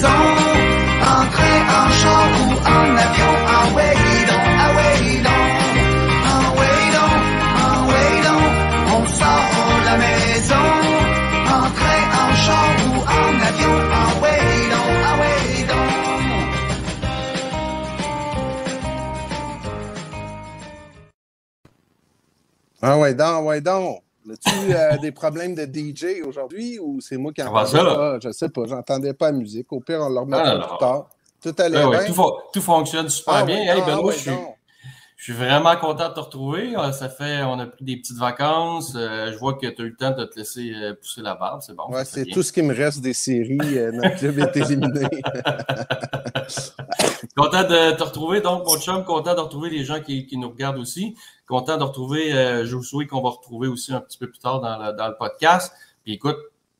maison. Entrer en char ou en avion, en way ah way donc, en way donc, en way donc, on sort de la maison. Entrer en char ou en avion, en way donc, ah way donc. Ah ouais, donc. As-tu euh, des problèmes de DJ aujourd'hui ou c'est moi qui ça, là? pas? Je sais pas, j'entendais pas la musique. Au pire, on le remettra Ah, plus tard. Tout allait Ouais, ouais, bien? tout, fon- tout fonctionne super Ah bien. ouais, Hey, ah ouais, je, suis, donc. je suis vraiment content de te retrouver. Euh, Ça fait, on a pris des petites vacances. Euh, je vois que tu as eu le temps de te laisser euh, pousser la barbe. C'est bon. Ouais, c'est tout ce qui me reste des séries. euh, notre club est éliminé. Content de te retrouver, donc, mon chum. Content de retrouver les gens qui, qui nous regardent aussi. Content de retrouver euh, Josué, qu'on va retrouver aussi un petit peu plus tard dans le, dans le podcast. Puis écoute,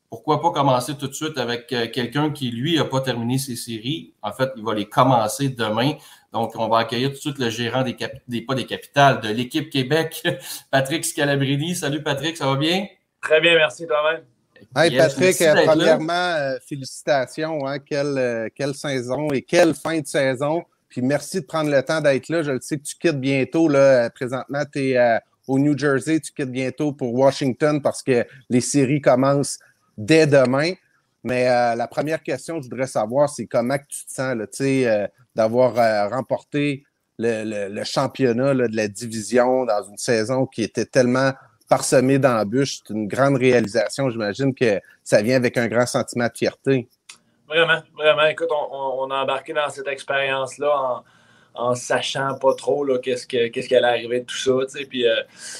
pourquoi pas commencer tout de suite avec euh, quelqu'un qui, lui, n'a pas terminé ses séries. En fait, il va les commencer demain. Donc, on va accueillir tout de suite le gérant des, capi- des pas des capitales de l'équipe Québec, Patrick Scalabrini. Salut Patrick, ça va bien? Très bien, merci toi-même. Hey, Yes, Patrick, premièrement, euh, félicitations. Hein, quelle, euh, quelle saison et quelle fin de saison. Puis merci de prendre le temps d'être là. Je le sais que tu quittes bientôt. Là, Euh, présentement, tu es au New Jersey. Tu quittes bientôt pour Washington parce que les séries commencent dès demain. Mais la première question que je voudrais savoir, c'est comment tu te sens là, d'avoir remporté le, le- le championnat là, de la division dans une saison qui était tellement parsemée d'embûches. C'est une grande réalisation. J'imagine que ça vient avec un grand sentiment de fierté. Vraiment, vraiment. Écoute, on, a embarqué dans cette expérience-là en, en sachant pas trop qu'est-ce, que, qu'est-ce qui allait arriver de tout ça. Puis, euh,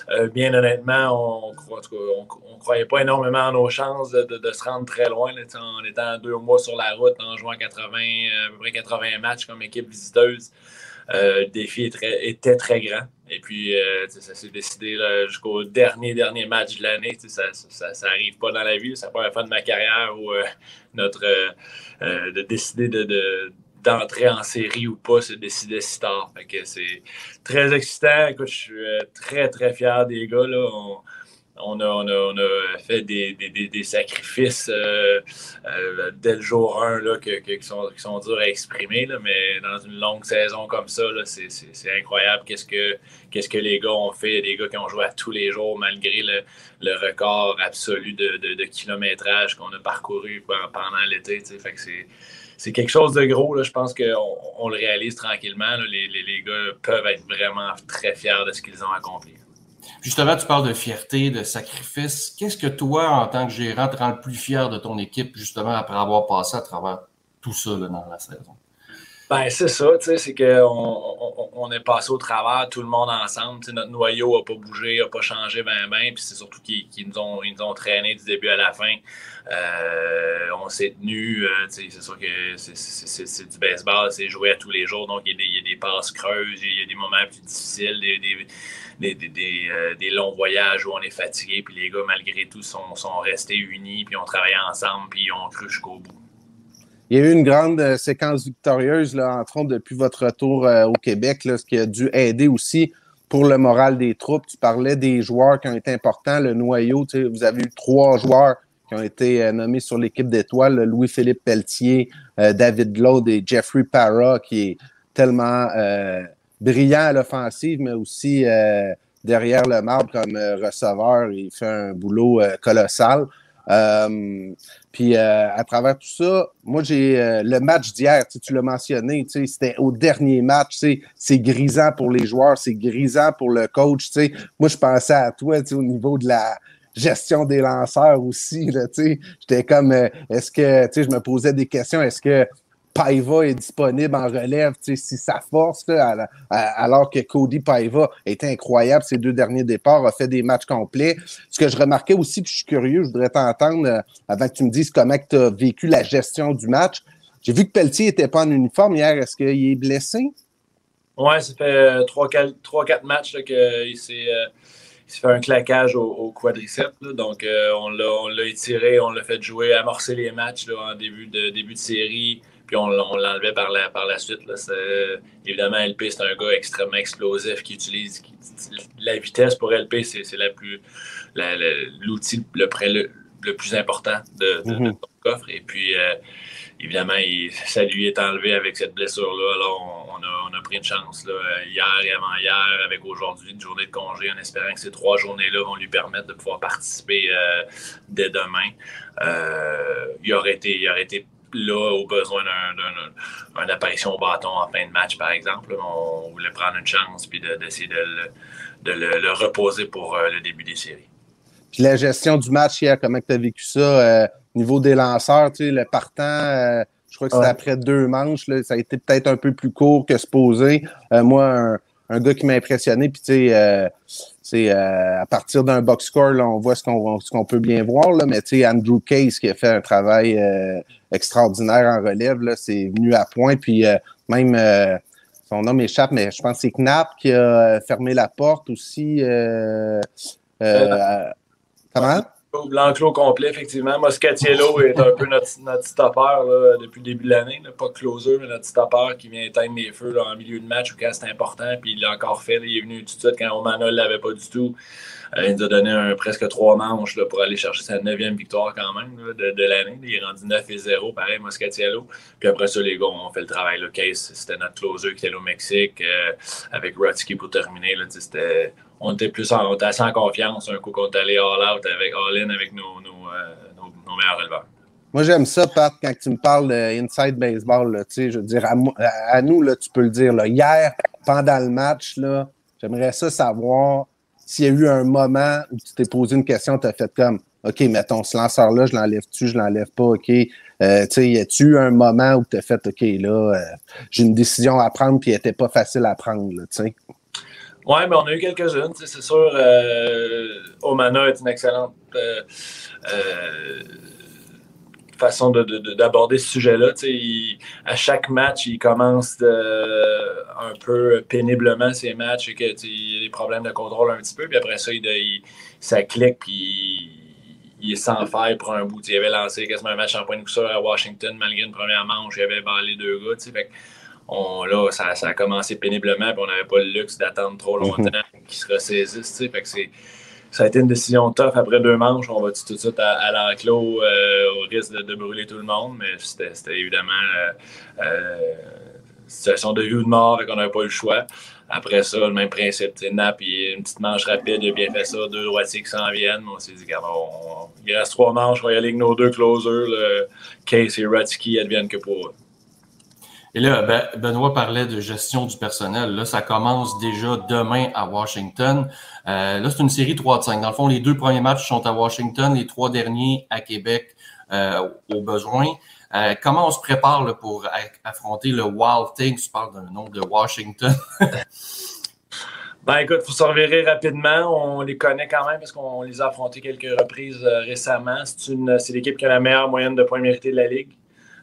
euh, bien honnêtement, on en on croyait pas énormément à nos chances de, se rendre très loin. en étant deux mois sur la route, en jouant 80, euh, à peu près 80 matchs comme équipe visiteuse. Euh, le défi était très grand. Et puis, euh, ça s'est décidé jusqu'au dernier, dernier match de l'année. Ça, ça, ça arrive pas dans la vie. C'est la première fois de ma carrière où euh, notre, de décider de, de- d'entrer en série ou pas, c'est décider si tard. C'est très excitant. Je suis très, très fier des gars. Là. On a, on, a, on a fait des, des, des, sacrifices euh, euh, dès le jour 1 là, que, qui, sont, qui sont durs à exprimer. Là, mais dans une longue saison comme ça, c'est, incroyable qu'est-ce que, qu'est-ce que les gars ont fait. Des gars qui ont joué à tous les jours malgré le, le record absolu de, de, kilométrage qu'on a parcouru pe- pendant l'été. Fait que c'est, c'est quelque chose de gros. Là. Je pense qu'on on le réalise tranquillement. Les, les, les gars peuvent être vraiment très fiers de ce qu'ils ont accompli. Justement, tu parles de fierté, de sacrifice. Qu'est-ce que toi, en tant que gérant, te rend le plus fier de ton équipe, justement, après avoir passé à travers tout ça dans la saison? Ben, c'est ça, tu sais, c'est qu'on on, est passé au travers, tout le monde ensemble. Tu sais, notre noyau n'a pas bougé, n'a pas changé ben ben, puis c'est surtout qu'ils nous, ont, ils nous ont traîné du début à la fin. Euh, on s'est tenu, c'est sûr que c'est- du baseball, c'est joué à tous les jours, donc il y a des passes creuses, il y a des moments plus difficiles, des, des, des, des, euh, des longs voyages où on est fatigué, puis les gars, malgré tout, sont, sont restés unis, puis ont travaillé ensemble, puis ils ont cru jusqu'au bout. Il y a eu une grande euh, séquence victorieuse, là, entre autres, depuis votre retour euh, au Québec, là, ce qui a dû aider aussi pour le moral des troupes. Tu parlais des joueurs qui ont été importants, le noyau. tu sais, Vous avez eu trois joueurs qui ont été nommés sur l'équipe d'étoiles, le Louis-Philippe Pelletier, David Glaude et Jeffrey Parra, qui est tellement euh, brillant à l'offensive, mais aussi euh, derrière le marbre comme euh, receveur. Il fait un boulot colossal. Puis à travers tout ça, moi j'ai le match d'hier, tu, l'as mentionné, c'était au dernier match, c'est grisant pour les joueurs, c'est grisant pour le coach. Moi, je pensais à toi au niveau de la gestion des lanceurs aussi. J'étais comme est-ce que je me posais des questions, est-ce que Paiva est disponible en relève, si ça force, là, alors que Cody Paiva est incroyable ces deux derniers départs, a fait des matchs complets. Ce que je remarquais aussi, puis je suis curieux, je voudrais t'entendre euh, avant que tu me dises comment tu as vécu la gestion du match. J'ai vu que Pelletier n'était pas en uniforme hier. Est-ce qu'il est blessé? Ouais, ça fait 3-4 matchs là, qu'il s'est euh, s'est fait un claquage au, quadriceps. donc, euh, on l'a étiré, on l'a fait jouer, amorcer les matchs en début de, début de série. Puis on, on l'enlevait par la, par la suite. Là. C'est- Évidemment, LP, c'est un gars extrêmement explosif qui utilise qui- la vitesse pour LP, c'est la l'outil le, le, le plus important de, de, Mhm. ton coffre. Et puis, euh, évidemment, il- ça lui est enlevé avec cette blessure-là. Alors, on, on a, on a pris une chance là, hier et avant-hier, avec aujourd'hui, une journée de congé, en espérant que ces trois journées-là vont lui permettre de pouvoir participer euh, dès demain. Euh, il, aurait été, il aurait été là au besoin d'un- d'un- d'une apparition au bâton en fin de match, par exemple. On voulait prendre une chance puis de- d'essayer de, le, de le- le reposer pour euh, le début des séries. Puis la gestion du match hier, comment tu as vécu ça? euh, niveau des lanceurs, tu sais, le partant, euh, je crois que c'était Ouais. après deux manches, là, ça a été peut-être un peu plus court que supposé. Euh, moi, un, un gars qui m'a impressionné, puis tu sais, euh, c'est euh, à partir d'un box score, là, on voit ce qu'on ce qu'on peut bien voir, là, mais tu sais, Andrew Case qui a fait un travail euh, extraordinaire en relève, là, c'est venu à point, puis euh, même euh, son nom m'échappe, mais je pense que c'est Knapp qui a fermé la porte aussi. Euh, euh, comment? L'enclos complet, effectivement. Moscatiello est un peu notre, notre stopper là, depuis le début de l'année. là. Pas closer, mais notre stopper qui vient éteindre les feux là, en milieu de match ou quand c'est important. Puis il l'a encore fait. Il est venu tout de suite quand Omana ne l'avait pas du tout. Euh, il nous a donné un, presque trois manches là, pour aller chercher sa neuvième victoire quand même de, l'année. Il est rendu 9 et 0, pareil, Moscatiello. Puis après ça, les gars, on fait le travail. Case, c'était notre closer qui était au Mexique euh, avec Rotsky pour terminer. Là, c'était on était plus en, on était assez en confiance un coup qu'on est allé all out avec all in avec euh, nos, meilleurs releveurs. Moi, j'aime ça, Pat, quand tu me parles de inside baseball. Là, je veux dire, à, nous, là, tu peux le dire. Hier, pendant le match, là, j'aimerais ça savoir s'il y a eu un moment où tu t'es posé une question, tu as fait comme OK, mettons, ce lanceur-là, je l'enlève-tu, je l'enlève pas, OK? Euh, tu sais, y a-tu eu un moment où tu as fait OK, là, euh, j'ai une décision à prendre, puis elle était pas facile à prendre, tu sais? Oui, mais on a eu quelques-unes. C'est sûr, euh, Omana est une excellente façon de- de- de- d'aborder ce sujet-là. à chaque match, il commence un peu péniblement ses matchs et que tu sais, il y a des problèmes de contrôle un petit peu. Puis après ça, il, il- ça clique puis il est sans faille pour un bout. Il avait lancé quasiment un match en point de sûr à Washington malgré une première manche. Il avait ballé deux gars. fait on, là, ça, ça a commencé péniblement, puis on n'avait pas le luxe d'attendre trop longtemps qu'ils se sais. Fait que c'est, ça a été une décision tough après deux manches. On va tout de suite à, l'enclos euh, au risque de, brûler tout le monde, mais c'était, évidemment euh, euh, situation de vie ou de mort, fait qu'on n'avait pas eu le choix. Après ça, le même principe. sais, Nap, il, une petite manche rapide, il a bien fait ça. Deux droitiers qui s'en viennent. On s'est dit, regarde, on- on- il reste trois manches, on va y aller avec nos deux closers. Le Case et Ratsky adviennent que pour eux. Et là, ben, Benoît parlait de gestion du personnel. Là, ça commence déjà demain à Washington. Euh, là, c'est une série 3 de 5. Dans le fond, les deux premiers matchs sont à Washington, les trois derniers à Québec euh, au besoin. Euh, comment on se prépare pour affronter le Wild Thing? Tu parles d'un nom de Washington. Ben écoute, il faut se revirer rapidement. On les connaît quand même parce qu'on les a affrontés quelques reprises récemment. C'est l'équipe qui a la meilleure moyenne de points mérités de la Ligue.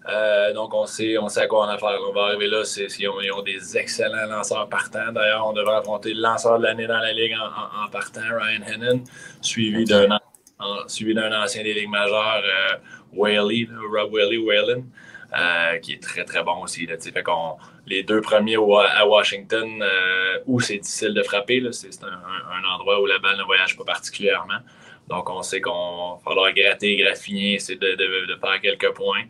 Euh, donc on sait, on sait à quoi on a affaire. On va arriver là, c'est, c'est- ils, ont, ils ont des excellents lanceurs partants. D'ailleurs, on devrait affronter le lanceur de l'année dans la Ligue en, en- en partant, Ryan Hennon, suivi d'un, suivi ancien des Ligues majeures, euh, Whaley, Rob Whaley, Whalen, euh, qui est très très bon aussi. Là, fait les deux premiers au- à Washington, euh, où c'est difficile de frapper, c'est, un- un endroit où la balle ne voyage pas particulièrement. Donc, on sait qu'on va falloir gratter, graffiner, essayer de, de- de faire quelques points.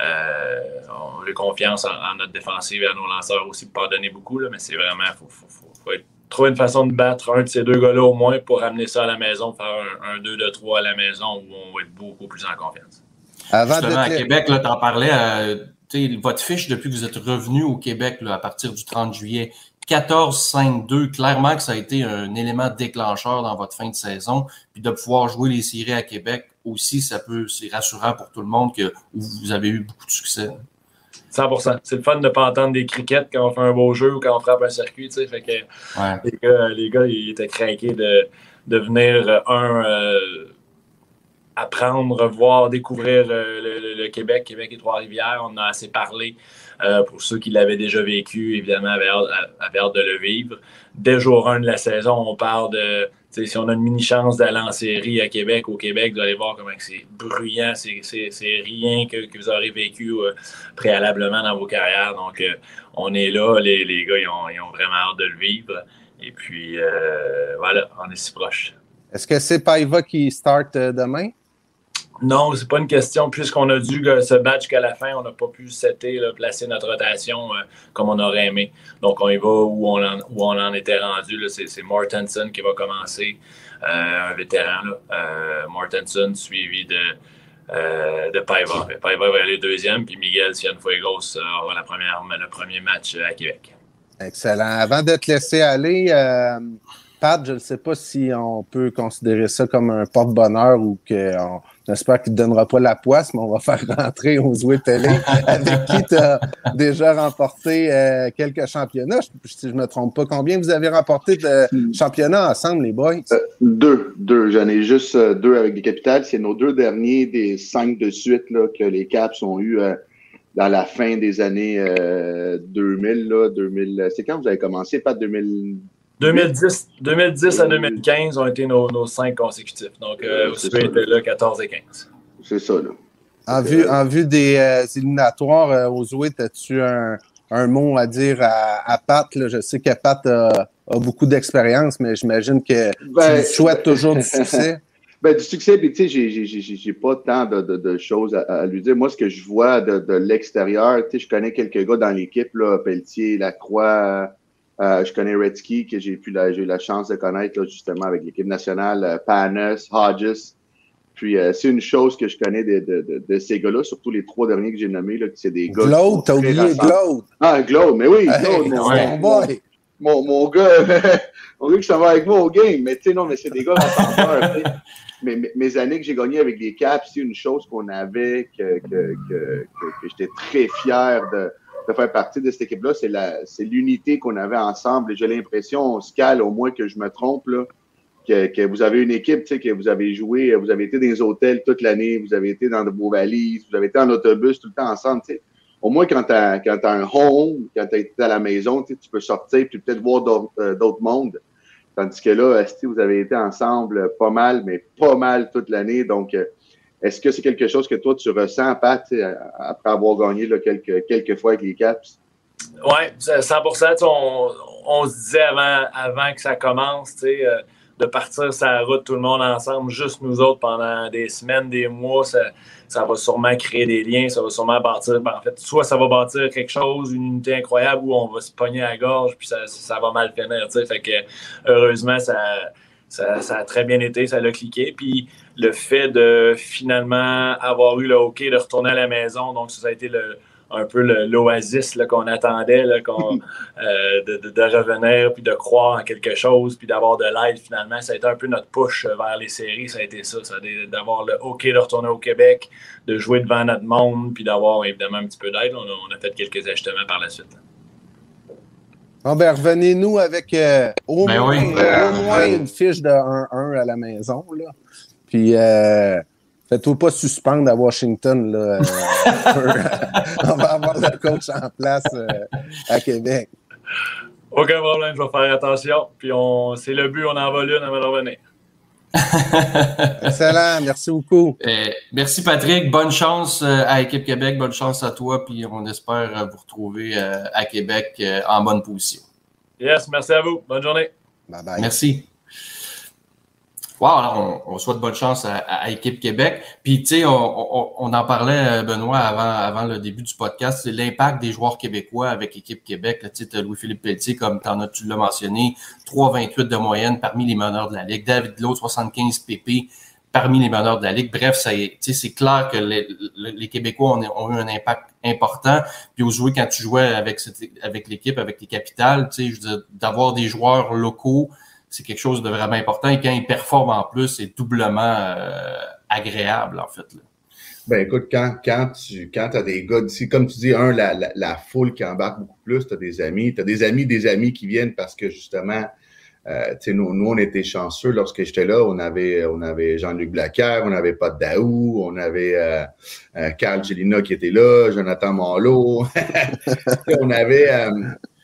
Euh, on a confiance en, en notre défensive et à nos lanceurs aussi pour pas donner beaucoup, là, mais c'est vraiment, il faut, faut- faut- faut être- trouver une façon de battre un de ces deux gars-là au moins pour amener ça à la maison, faire un, 2 de 3 à la maison où on va être beaucoup plus en confiance. Avant Justement, à de Québec, parlais, euh, tu sais, votre fiche depuis que vous êtes revenu au Québec là, à partir du 30 juillet, 14-5-2, clairement que ça a été un élément déclencheur dans votre fin de saison. Puis de pouvoir jouer les séries à Québec aussi, ça peut, c'est rassurant pour tout le monde que vous avez eu beaucoup de succès. 100% C'est le fun de ne pas entendre des crickets quand on fait un beau jeu ou quand on frappe un circuit. tu sais. Fait que Ouais. les, gars, les gars, ils étaient craqués de, de venir, un, euh, apprendre, voir, découvrir euh, le, le- Québec, Québec et Trois-Rivières. On a assez parlé. Euh, pour ceux qui l'avaient déjà vécu, évidemment, avaient hâte, de le vivre. Dès jour 1 de la saison, on parle de si on a une mini chance d'aller en série à Québec, au Québec, vous allez voir comment c'est bruyant, c'est, rien que, vous aurez vécu euh, préalablement dans vos carrières. Donc, euh, on est là, les, les gars, ils ont, vraiment hâte de le vivre. Et puis, voilà, on est si proche. Est-ce que c'est Paiva qui start demain? Non, c'est pas une question. Puisqu'on a dû se battre jusqu'à la fin, on n'a pas pu setter, placer notre rotation euh, comme on aurait aimé. Donc, on y va où on en, où on en était rendu. C'est Mortensen qui va commencer, euh, un vétéran. Euh, Mortensen, suivi de, de Paiva. Paiva va aller deuxième, puis Miguel Cienfuegos aura la première, le premier match à Québec. Excellent. Avant de te laisser aller, Pat, je ne sais pas si on peut considérer ça comme un porte-bonheur ou qu'on J'espère qu'il ne donnera pas la poisse, mais on va faire rentrer aux Zoué Télé, avec qui tu as déjà remporté euh, quelques championnats. Si je ne me trompe pas, combien vous avez remporté de championnats ensemble, les boys? Euh, deux, deux. J'en ai juste euh, deux avec les capitales. C'est nos deux derniers des cinq de suite là, que les Caps ont eu dans la fin des années 2000. Là, 2000 C'est quand vous avez commencé, pas 2000? 2010, 2010 à 2015 ont été nos, nos cinq consécutifs. Donc, euh, vous était là 14 et 15. C'est ça, là. En vue, en vue des euh, éliminatoires, euh, Ozoé, as-tu un, un, mot à dire à, à Pat? Là? Je sais que Pat a, a beaucoup d'expérience, mais j'imagine que ben, tu souhaites toujours du succès. Ben, du succès, puis tu sais, j'ai pas tant de, de, de choses à, à, lui dire. Moi, ce que je vois de, de l'extérieur, tu sais, je connais quelques gars dans l'équipe, là, Pelletier, Lacroix, euh, je connais Redsky, que j'ai eu la chance de connaître là, justement avec l'équipe nationale, euh, Panis, Hodges. Puis euh, c'est une chose que je connais de, de, de, ces gars-là, surtout les trois derniers que j'ai nommés, là, c'est des gars. Glaude, t'as oublié Glaude. Ah, Glaude, mais oui, Glaude, mon, mon, boy. Mon, mon, gars, mon gars qui s'en va avec moi au game. Mais tu sais, non, mais c'est des gars mais, mes années que j'ai gagnées avec les Caps, c'est une chose qu'on avait, que, que, que, que, que j'étais très fier de de faire partie de cette équipe-là. C'est la, c'est l'unité qu'on avait ensemble. Et j'ai l'impression, Scal, au moins que je me trompe, là, que, que vous avez une équipe, que vous avez joué, vous avez été dans des hôtels toute l'année, vous avez été dans vos valises, vous avez été en autobus tout le temps ensemble, tu sais. Au moins, quand tu as, quand as un home, quand tu été à la maison, tu peux sortir puis peut-être voir d'autres, euh, d'autres mondes. Tandis que là, vous avez été ensemble pas mal, mais pas mal toute l'année. Donc, euh, est-ce que c'est quelque chose que toi, tu ressens, Pat, après avoir gagné quelques, fois avec les Caps? Oui, 100 on, on, se disait avant, avant que ça commence, euh, de partir sur la route, tout le monde ensemble, juste nous autres pendant des semaines, des mois, ça, ça va sûrement créer des liens, ça va sûrement bâtir, ben, en fait, soit ça va bâtir quelque chose, une unité incroyable, ou on va se pogner à la gorge, puis ça, va mal finir, que heureusement, ça, ça, ça, a très bien été, ça l'a cliqué, puis le fait de finalement avoir eu le hockey, de retourner à la maison. Donc, ça a été le, un peu l'oasis qu'on attendait, là, euh, de, de, revenir, puis de croire en quelque chose, puis d'avoir de l'aide finalement. Ça a été un peu notre push vers les séries, ça a été ça, ça d'avoir le hockey, de retourner au Québec, de jouer devant notre monde, puis d'avoir évidemment un petit peu d'aide. On, a fait quelques ajustements par la suite. Bon, ben, revenez-nous avec euh, au, ben moins, au, moins, une fiche de 1-1 à la maison. Là. Puis, euh, faites-vous pas suspendre à Washington. Là, euh, on va avoir le coach en place euh, à Québec. Aucun problème, je vais faire attention. Puis, on, c'est le but, on en va l'une avant de revenir. Excellent, merci beaucoup. Euh, merci Patrick, bonne chance à Équipe Québec, bonne chance à toi, puis on espère vous retrouver à Québec en bonne position. Yes, merci à vous. Bonne journée. Bye bye. Merci. Wow, alors on, souhaite bonne chance à, Équipe Québec. Puis, tu sais, on, on, en parlait, euh, Benoît, avant, avant le début du podcast, c'est l'impact des joueurs québécois avec Équipe Québec. Tu sais, Louis-Philippe Pelletier, comme en tu l'as mentionné, 3,28 de moyenne parmi les meneurs de la Ligue. David Lowe, 75 PP parmi les meneurs de la Ligue. Bref, c'est clair que les, les Québécois ont, ont, eu un impact important. Puis, au jouer, quand tu jouais avec, avec l'équipe, avec les capitales, tu sais, d'avoir des joueurs locaux, c'est quelque chose de vraiment important. Et quand il performe en plus, c'est doublement euh, agréable, en fait. Ben écoute, quand, quand tu quand as des gars d'ici, comme tu dis, un, la, la, foule qui embarque beaucoup plus, tu as des amis, tu as des amis des amis qui viennent parce que justement, euh, nous, nous, on était chanceux lorsque j'étais là. On avait, on avait Jean-Luc Blacker, on avait de Daou, on avait euh, euh, Carl Gelina qui était là, Jonathan Marlowe. on avait,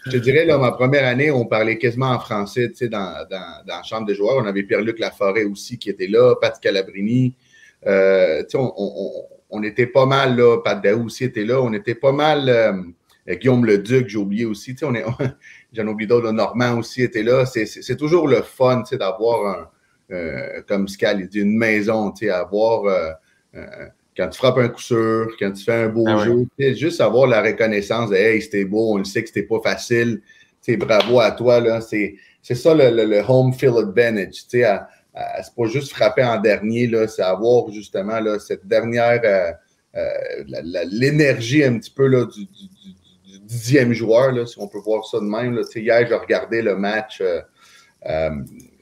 je te dirais, là, ma première année, on parlait quasiment en français, tu sais, dans, dans, la chambre des joueurs. On avait Pierre-Luc Laforêt aussi qui était là, Pat Calabrini. Euh, tu sais, on, on, on, était pas mal, là, Pat Daou aussi était là. On était pas mal, euh, Guillaume Leduc, j'ai oublié aussi, tu sais, on est, j'en oublie d'autres, Normand aussi était là. C'est toujours le fun, tu sais, d'avoir un, euh, comme Scal, il dit, une maison, tu sais, avoir... Euh, quand tu frappes un coup sûr, quand tu fais un beau ah jeu, juste avoir la reconnaissance de Hey, c'était beau, on le sait que c'était pas facile. bravo à toi. Là. C'est, ça le, home field advantage. c'est pas juste frapper en dernier, là, c'est avoir justement là, cette dernière euh, euh, l'énergie un petit peu là, du, dixième joueur, là, si on peut voir ça de même. Là. Hier, j'ai regardé le match. Euh,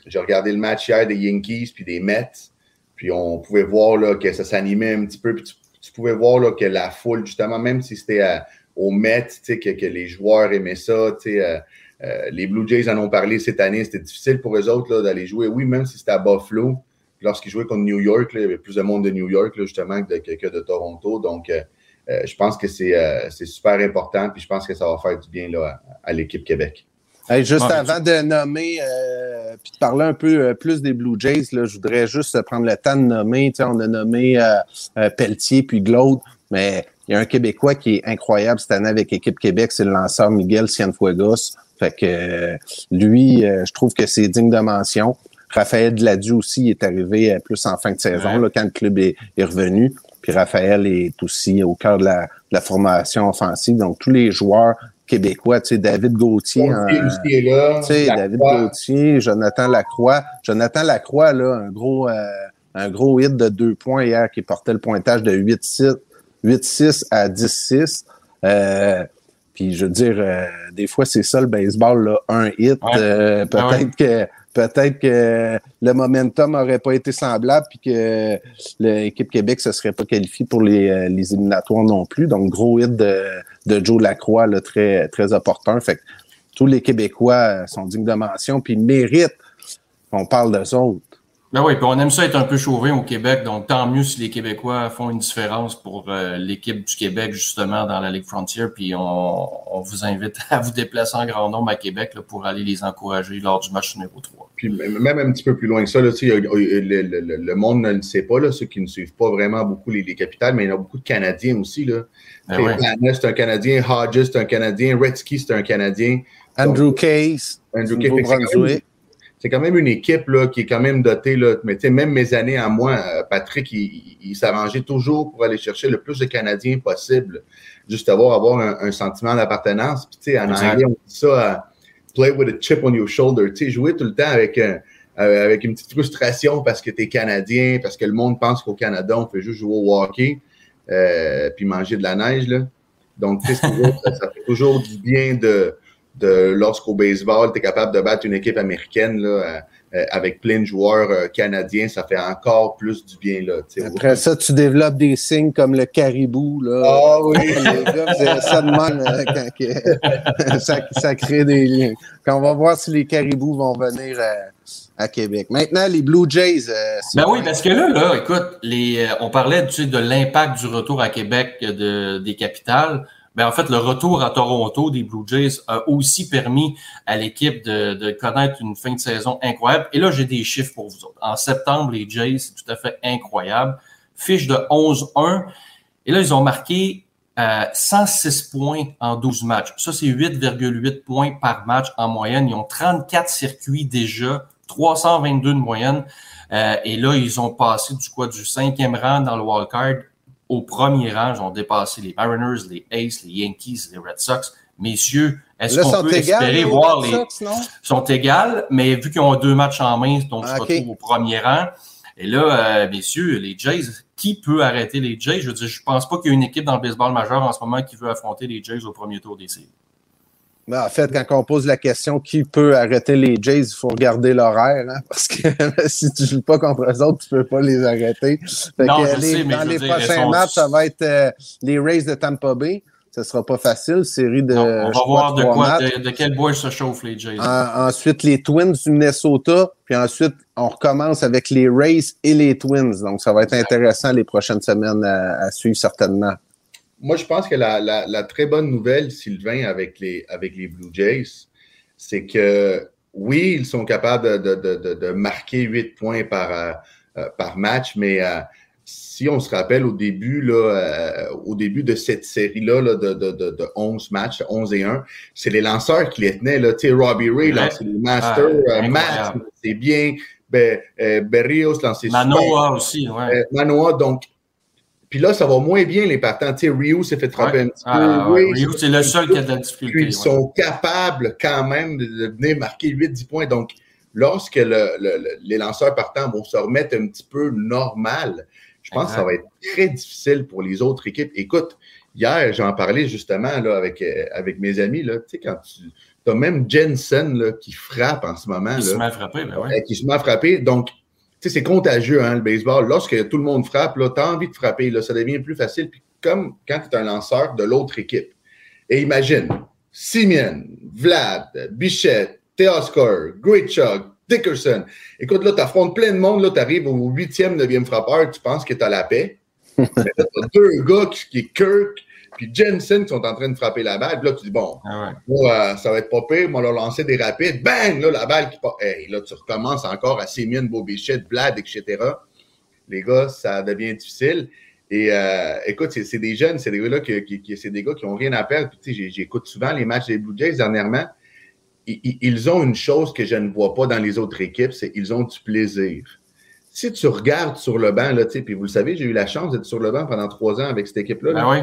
j'ai regardé le match hier des Yankees puis des Mets. Puis on pouvait voir là, que ça s'animait un petit peu. Puis tu, pouvais voir là, que la foule, justement, même si c'était euh, au Met, que, que les joueurs aimaient ça. Euh, euh, les Blue Jays en ont parlé cette année. C'était difficile pour eux autres d'aller jouer. Oui, même si c'était à Buffalo. Lorsqu'ils jouaient contre New York, il y avait plus de monde de New York, justement, que de, Toronto. Donc, je pense que c'est super important. Puis je pense que ça va faire du bien là, à l'équipe Québec juste avant de nommer, euh, puis de parler un peu euh, plus des Blue Jays, là, je voudrais juste prendre le temps de nommer. On a nommé euh, euh, Pelletier puis Glaude, mais il y a un Québécois qui est incroyable cette année avec l'équipe Québec, c'est le lanceur Miguel Cienfuegos. Fait que lui, je trouve que c'est digne de mention. Raphaël Gladu aussi est arrivé plus en fin de saison, là, quand le club est, revenu. Puis Raphaël est aussi au cœur de la, de la formation offensive. Donc, tous les joueurs québécois, tu sais, David Gauthier. tu sais, David Gauthier, Jonathan Lacroix. Jonathan Lacroix, là, un gros, euh, un gros hit de deux points hier qui portait le pointage de 8-6 à 10-6. Euh, puis je veux dire, euh, des fois, c'est ça le baseball, là, un hit. Peut-être que peut-être que le momentum n'aurait pas été semblable puis que l'équipe Québec ne se serait pas qualifiée pour les, les, éliminatoires non plus. Donc, gros hit de, de Joe Lacroix, là, très, très opportun. Fait que tous les Québécois sont dignes de mention puis méritent qu'on parle d'eux autres. Ben oui, puis on aime ça être un peu chauvin au Québec, donc tant mieux si les Québécois font une différence pour euh, l'équipe du Québec, justement, dans la Ligue Frontier. Puis on, vous invite à vous déplacer en grand nombre à Québec pour aller les encourager lors du match numéro 3. Puis même un petit peu plus loin que ça, là, le, monde ne le sait pas, là, ceux qui ne suivent pas vraiment beaucoup les, capitales, mais il y a beaucoup de Canadiens aussi. Là. Ben c'est un Canadien, Hodges, c'est un Canadien, Redsky, c'est un Canadien. Andrew Case, Andrew Case, c'est quand même une équipe là, qui est quand même dotée. Là, mais même mes années à moi, euh, Patrick, il, s'arrangeait toujours pour aller chercher le plus de Canadiens possible, juste avoir, avoir un, sentiment d'appartenance. Puis, en anglais, on dit ça, euh, play with a chip on your shoulder. Tu jouer tout le temps avec, euh, avec une petite frustration parce que tu es Canadien, parce que le monde pense qu'au Canada, on fait juste jouer au hockey, puis manger de la neige. Là. Donc, ça, ça fait toujours du bien de de lorsqu'au baseball, tu es capable de battre une équipe américaine là, euh, euh, avec plein de joueurs euh, canadiens, ça fait encore plus du bien. Là, Après ça, tu développes des signes comme le caribou. Là. Ah oui! Les gars ça quand ça, ça, crée des liens. Quand on va voir si les caribous vont venir à, Québec. Maintenant, les Blue Jays. ben oui, parce que là, là écoute, les, on parlait tu sais, de l'impact du retour à Québec de, des capitales. Ben, en fait, le retour à Toronto des Blue Jays a aussi permis à l'équipe de, connaître une fin de saison incroyable. Et là, j'ai des chiffres pour vous autres. En septembre, les Jays, c'est tout à fait incroyable. Fiche de 11-1. Et là, ils ont marqué 106 euh, points en 12 matchs. Ça, c'est 8,8 points par match en moyenne. Ils ont 34 circuits déjà, 322 de moyenne. Euh, et là, ils ont passé du quoi? Du cinquième rang dans le wildcard au premier rang, ils ont dépassé les Mariners, les Aces, les Yankees, les Red Sox. Messieurs, est-ce qu'on peut espérer voir les. Sox, non? sont égales, mais vu qu'ils ont deux matchs en main, donc ils se retrouvent au premier rang. Et là, euh, messieurs, les Jays, qui peut arrêter les Jays? Je veux dire, je pense pas qu'il y ait une équipe dans le baseball majeur en ce moment qui veut affronter les Jays au premier tour des séries. Ben, en fait, quand on pose la question qui peut arrêter les Jays, il faut regarder l'horaire, hein, parce que si tu ne joues pas contre eux autres, tu ne peux pas les arrêter. non, je sais, mais dans les prochains matchs, ça va être euh, les Rays de Tampa Bay. Ce ne sera pas facile, série de. on va voir de, quoi, de, quel bois se chauffent les Jays. ensuite, les Twins du Minnesota, puis ensuite, on recommence avec les Rays et les Twins. Donc, ça va être intéressant les prochaines semaines à suivre certainement moi, je pense que la, très bonne nouvelle, Sylvain, avec les, avec les Blue Jays, c'est que oui, ils sont capables de, marquer 8 points par, euh, euh, par match, mais euh, si on se rappelle au début, là, au début de cette série-là de, de, 11 matchs, 11 et 1, c'est les lanceurs qui les tenaient. Là. Tu sais, Robbie Ray, c'est le master. Ah, c'est bien. Ben, Berrios, Manoa aussi, ouais. Manoa, donc Puis là, ça va moins bien, les partants. Tu sais, Ryu s'est fait frapper un petit ah, peu. Ryu, c'est le seul qui a de la difficulté. Puis ils sont capables quand même de venir marquer 8-10 points. Donc, lorsque les lanceurs partants vont se remettre un petit peu normal, je pense que ça va être très difficile pour les autres équipes. Écoute, hier, j'en parlais justement là, avec, euh, avec mes amis. Là, tu sais, quand tu as même Jensen là, qui frappe en ce moment. Qui se met à frapper, ben ouais. Euh, qui se met à frapper. Donc, c'est contagieux, hein, le baseball. Lorsque tout le monde frappe, tu as envie de frapper, là, ça devient plus facile. Puis comme quand tu es un lanceur de l'autre équipe. Et imagine, Simeon, Vlad, Bichette, Teoscar, Grichuk, Dickerson. Écoute, là, tu affrontes plein de monde, là, tu arrives au huitième, neuvième frappeur, tu penses que tu as la paix. Mais là, as deux gars qui, qui est Kirk, puis Jensen qui sont en train de frapper la balle. Puis là, tu dis, bon, ah euh, ça va être pas pire. Moi, leur lancer des rapides. Bang! Là, la balle qui part. Hey, là, tu recommences encore à Simeon, Bobichet, Vlad, etc. Les gars, ça devient difficile. Et euh, écoute, c'est des jeunes, c'est des gars-là qui, qui c'est des gars qui ont rien à perdre. Puis, j'écoute souvent les matchs des Blue Jays dernièrement. Ils, ont une chose que je ne vois pas dans les autres équipes, c'est qu'ils ont du plaisir. Si tu regardes sur le banc, là, puis vous le savez, j'ai eu la chance d'être sur le banc pendant trois ans avec cette équipe-là. Ben oui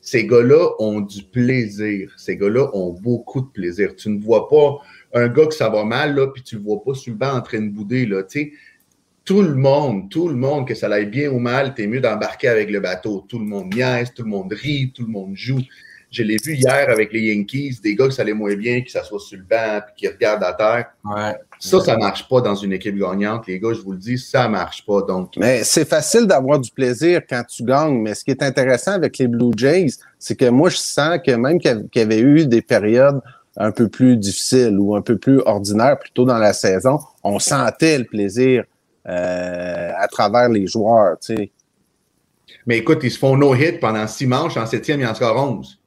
ces gars-là ont du plaisir. Ces gars-là ont beaucoup de plaisir. Tu ne vois pas un gars que ça va mal, là, puis tu ne le vois pas sur le banc en train de bouder. Là, tout le monde, tout le monde, que ça aille bien ou mal, tu es mieux d'embarquer avec le bateau. Tout le monde niaise, tout le monde rit, tout le monde joue. Je l'ai vu hier avec les Yankees, des gars que ça allait moins bien, qui s'assoient sur le banc puis qui regardent à terre. Ouais. Ça, ça marche pas dans une équipe gagnante, les gars, je vous le dis, ça marche pas. Donc... Mais c'est facile d'avoir du plaisir quand tu gagnes, mais ce qui est intéressant avec les Blue Jays, c'est que moi, je sens que même qu'il y avait eu des périodes un peu plus difficiles ou un peu plus ordinaires plutôt dans la saison, on sentait le plaisir euh, à travers les joueurs, tu sais. Mais écoute, ils se font no-hit pendant six manches, en septième, il y en a encore onze.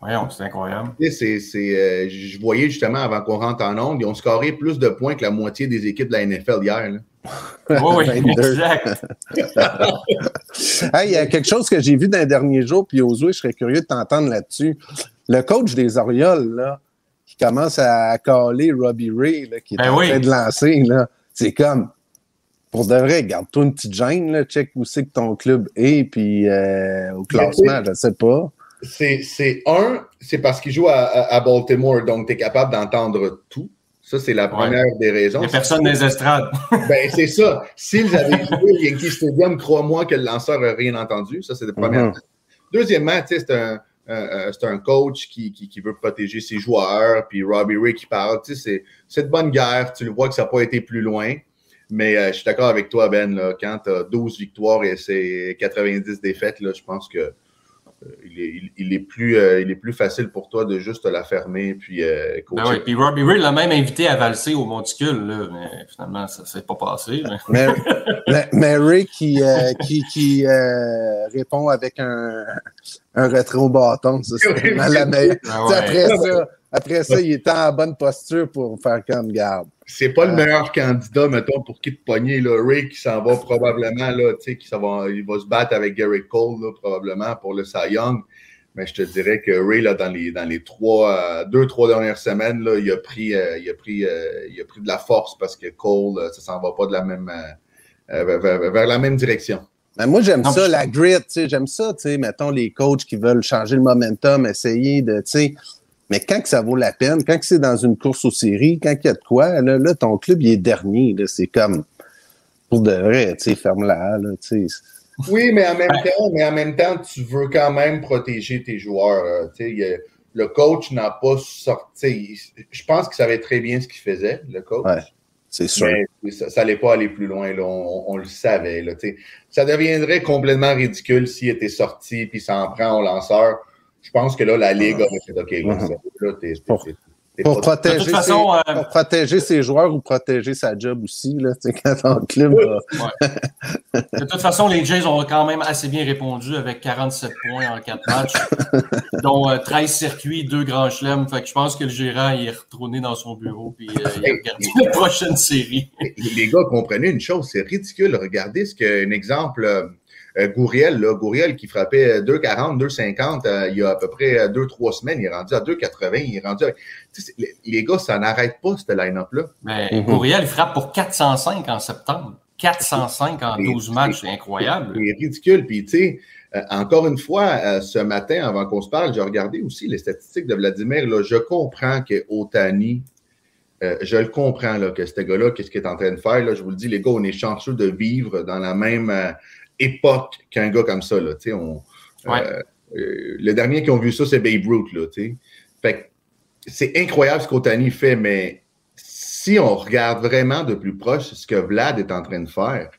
Voyons, c'est incroyable. C'est, euh, je voyais justement avant qu'on rentre en onde, ils ont scoré plus de points que la moitié des équipes de la NFL hier. oui, exact. il y a quelque chose que j'ai vu dans les derniers jours, puis Josué, je serais curieux de t'entendre là-dessus. Le coach des Orioles, là, qui commence à caler Robbie Ray, là, qui est ben en train de lancer, là, c'est comme, pour de vrai, garde-toi une petite gêne, là, check où c'est que ton club est, puis euh, au classement, je ne sais pas c'est un, c'est parce qu'il joue à, Baltimore, donc tu es capable d'entendre tout. Ça, c'est la première des raisons. Il n'y a personne dans les estrades. ben, c'est ça. S'ils avaient joué Yankee Stadium, crois-moi que le lanceur n'a rien entendu. Ça, c'est la première. Mm-hmm. Deuxièmement, c'est un, un, coach qui, qui, veut protéger ses joueurs, puis Robbie Ray qui parle. C'est de bonne guerre. Tu le vois que ça n'a pas été plus loin. Mais euh, je suis d'accord avec toi, Ben. Là, quand tu as 12 victoires et c'est 90 défaites, là, je pense que euh, il est, plus, euh, il est plus facile pour toi de juste la fermer. Puis, euh, ben oui, puis Robbie Ray l'a même invité à valser au monticule, là, mais finalement, ça ne s'est pas passé. Mais, mais, Ray qui, qui, qui répond avec un, un rétro-bâton, ça, c'est la meilleure. Ah après ça, après ça, il est en bonne posture pour faire comme garde. C'est pas le meilleur candidat, mettons, pour qui te pogner. Là. Ray qui s'en va probablement, là, qui va, il va se battre avec Gary Cole, là, probablement, pour le Cy Young. Mais je te dirais que Ray, là, dans les, dans les trois, euh, deux, trois dernières semaines, là, il, a pris, euh, il, a pris, euh, il a pris de la force parce que Cole, ça s'en va pas de la même, vers, vers, la même direction. Mais moi, j'aime ça, la grit, j'aime ça, mettons, les coachs qui veulent changer le momentum, essayer de, tu sais, mais quand que ça vaut la peine, quand que c'est dans une course aux séries, quand il y a de quoi, là, là ton club, il est dernier. C'est comme, pour de vrai, tu sais, ferme-la. Oui, mais en même temps, mais en même temps, tu veux quand même protéger tes joueurs. Euh, tu sais, le coach n'a pas sorti. Je pense qu'il savait très bien ce qu'il faisait, le coach. Ouais, c'est sûr. Mais ça n'allait pas aller plus loin. Là, on, le savait. Là, ça deviendrait complètement ridicule s'il était sorti puis s'en prend au lanceur je pense que là, la Ligue a fait OK, là, là t'es, pour, protéger ses, euh, pour protéger ses joueurs ou protéger sa job aussi, là, quand club. De toute façon, les Jays ont quand même assez bien répondu avec 47 points en 4 matchs, dont 13 euh, circuits, 2 grands chelems. Fait que je pense que le gérant est retourné dans son bureau et euh, il a regardé la prochaine série. les gars, comprenez une chose, c'est ridicule. Regardez ce qu'un exemple euh, Gouriel, là, Gouriel qui frappait 2,40, 2,50 euh, il y a à peu près 2-3 euh, semaines, il est rendu à 2,80, il est rendu à... Les, gars, ça n'arrête pas, ce line-up-là. Mais mhm. Gouriel frappe pour 405 en septembre. 405 en 12 matchs, c'est incroyable. C'est ridicule. Puis, tu sais, encore une fois, ce matin, avant qu'on se parle, j'ai regardé aussi les statistiques de Vladimir. Là, je comprends que Otani, je le comprends là, que ce gars-là, qu'est-ce qu'il est en train de faire. Là, je vous le dis, les gars, on est chanceux de vivre dans la même époque qu'un gars comme ça. Là, on, le dernier qui ont vu ça, c'est Babe Ruth. Là, fait c'est incroyable ce qu'Otani fait, mais si on regarde vraiment de plus proche ce que Vlad est en train de faire,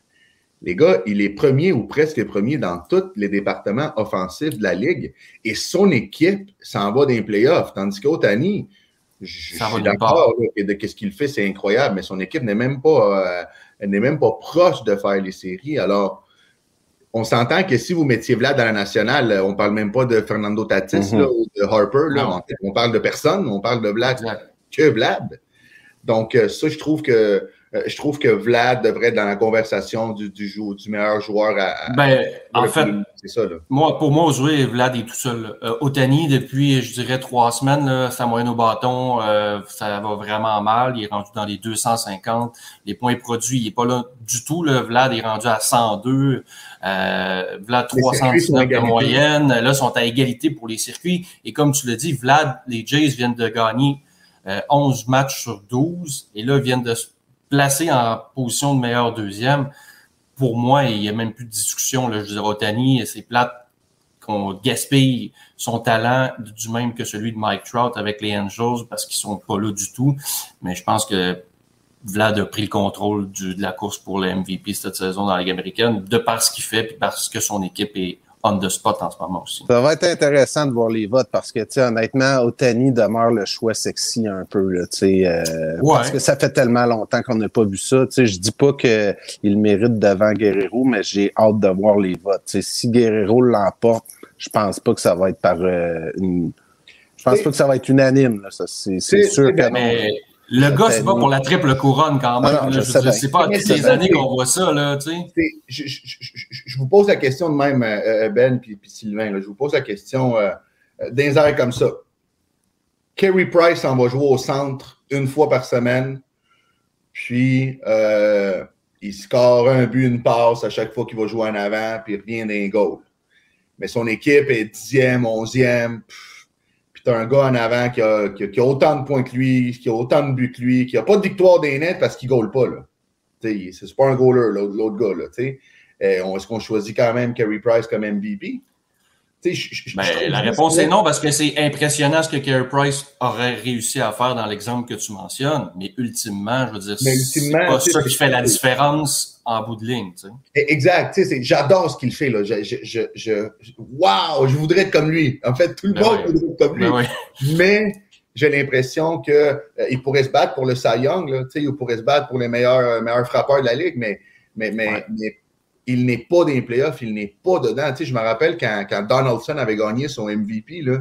les gars, il est premier ou presque premier dans tous les départements offensifs de la Ligue et son équipe s'en va d'un playoff. Tandis qu'Otani, je suis d'accord de ce qu'il fait, c'est incroyable, mais son équipe n'est même pas, euh, n'est même pas proche de faire les séries. Alors, on s'entend que si vous mettiez Vlad dans la nationale, on parle même pas de Fernando Tatis mhm. ou de Harper. on, parle de personne, on parle de Vlad que Vlad. Donc, euh, ça, je trouve que euh, je trouve que Vlad devrait être dans la conversation du, du, du meilleur joueur à. ben, en fait, ça, Moi, pour moi, jouer, Vlad est tout seul. Euh, Otani, depuis, je dirais, trois semaines, là, sa moyenne au bâton, euh, ça va vraiment mal. Il est rendu dans les 250. Les points produits, il n'est pas là du tout. Là. Vlad est rendu à 102. Euh, Vlad 319 de moyenne. Là, ils sont à égalité pour les circuits. Et comme tu l'as dit, Vlad, les Jays viennent de gagner 11 matchs sur 12. Et là, ils viennent de placé en position de meilleur deuxième, pour moi, il n'y a même plus de discussion. Là. Je veux Otani, c'est plate qu'on gaspille son talent du même que celui de Mike Trout avec les Angels parce qu'ils sont pas là du tout. Mais je pense que Vlad a pris le contrôle de la course pour le MVP cette saison dans la Ligue américaine de par ce qu'il fait et parce que son équipe est on the spot en ce moment aussi. Ça va être intéressant de voir les votes parce que, tu sais, honnêtement, Otani demeure le choix sexy un peu, là, tu sais, euh, parce que ça fait tellement longtemps qu'on n'a pas vu ça. Tu sais, je dis pas qu'il mérite devant Guerrero, mais j'ai hâte de voir les votes. Tu sais, si Guerrero l'emporte, je pense pas que ça va être par euh, une... Je pense pas que ça va être unanime, là, ça, c'est sûr que non. Le gars, c'est pas pour la triple couronne quand même. Ah je, ne sais pas toutes les années qu'on voit ça. Là, tu sais. Je, je, vous pose la question de même, euh, euh, Ben puis, Sylvain. Là, je vous pose la question euh, d'un arrêts comme ça. Kerry Price en va jouer au centre une fois par semaine. Puis, euh, il score un but, une passe à chaque fois qu'il va jouer en avant, puis il revient d'un goal. Mais son équipe est dixième, onzième tu as un gars en avant qui a, qui, a, autant de points que lui, qui a autant de buts que lui, qui n'a pas de victoire des nets parce qu'il ne goal pas. C'est pas un goaler, l'autre gars. Là, euh, Est-ce qu'on choisit quand même Kerry Price comme MVP? Ben, la réponse est non, parce que c'est impressionnant ce que Kerry Price aurait réussi à faire dans l'exemple que tu mentionnes. Mais ultimement, je veux dire, c'est pas ça qui fait la différence en bout de ligne. Tu sais. Exact. J'adore ce qu'il fait. Là. Je, je, je, wow, je voudrais être comme lui. En fait, tout le ben monde voudrait être comme lui. Ben mais j'ai l'impression qu'il euh, il pourrait se battre pour le Cy Young. Là, il pourrait se battre pour les meilleurs, euh, meilleurs frappeurs de la Ligue, mais, mais, mais, mais il n'est pas dans les playoffs, il n'est pas dedans. Tu sais, je me rappelle quand, quand, Donaldson avait gagné son MVP, là,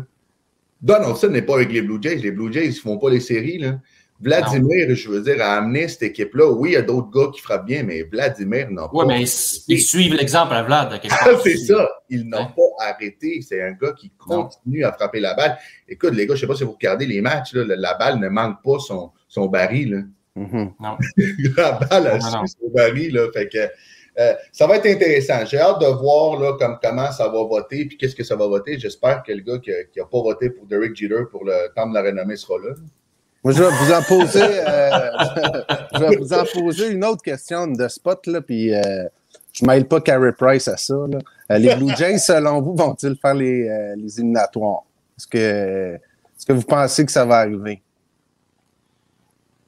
Donaldson n'est pas avec les Blue Jays. Les Blue Jays ne font pas les séries. Là. Vladimir, je veux dire, a amené cette équipe-là. Oui, il y a d'autres gars qui frappent bien, mais Vladimir n'a pas. Oui, mais ils, suivent l'exemple à Vlad. c'est ça. Ils n'ont pas arrêté. C'est un gars qui continue à frapper la balle. Écoute, les gars, je ne sais pas si vous regardez les matchs, là, la balle ne manque pas son, son baril. Mm-hmm. Non. la balle a su son baril. Là, fait que, euh, ça va être intéressant. J'ai hâte de voir là, comme, comment ça va voter puis qu'est-ce que ça va voter. J'espère que le gars qui n'a pas voté pour Derek Jeter pour le temps de la renommée sera là. Moi, je vais vous en poser, euh, je vais vous en poser une autre question de spot, là, puis euh, je ne mêle pas Carey Price à ça. les Blue Jays, selon vous, vont-ils faire les, les éliminatoires? Est-ce que, est-ce que vous pensez que ça va arriver?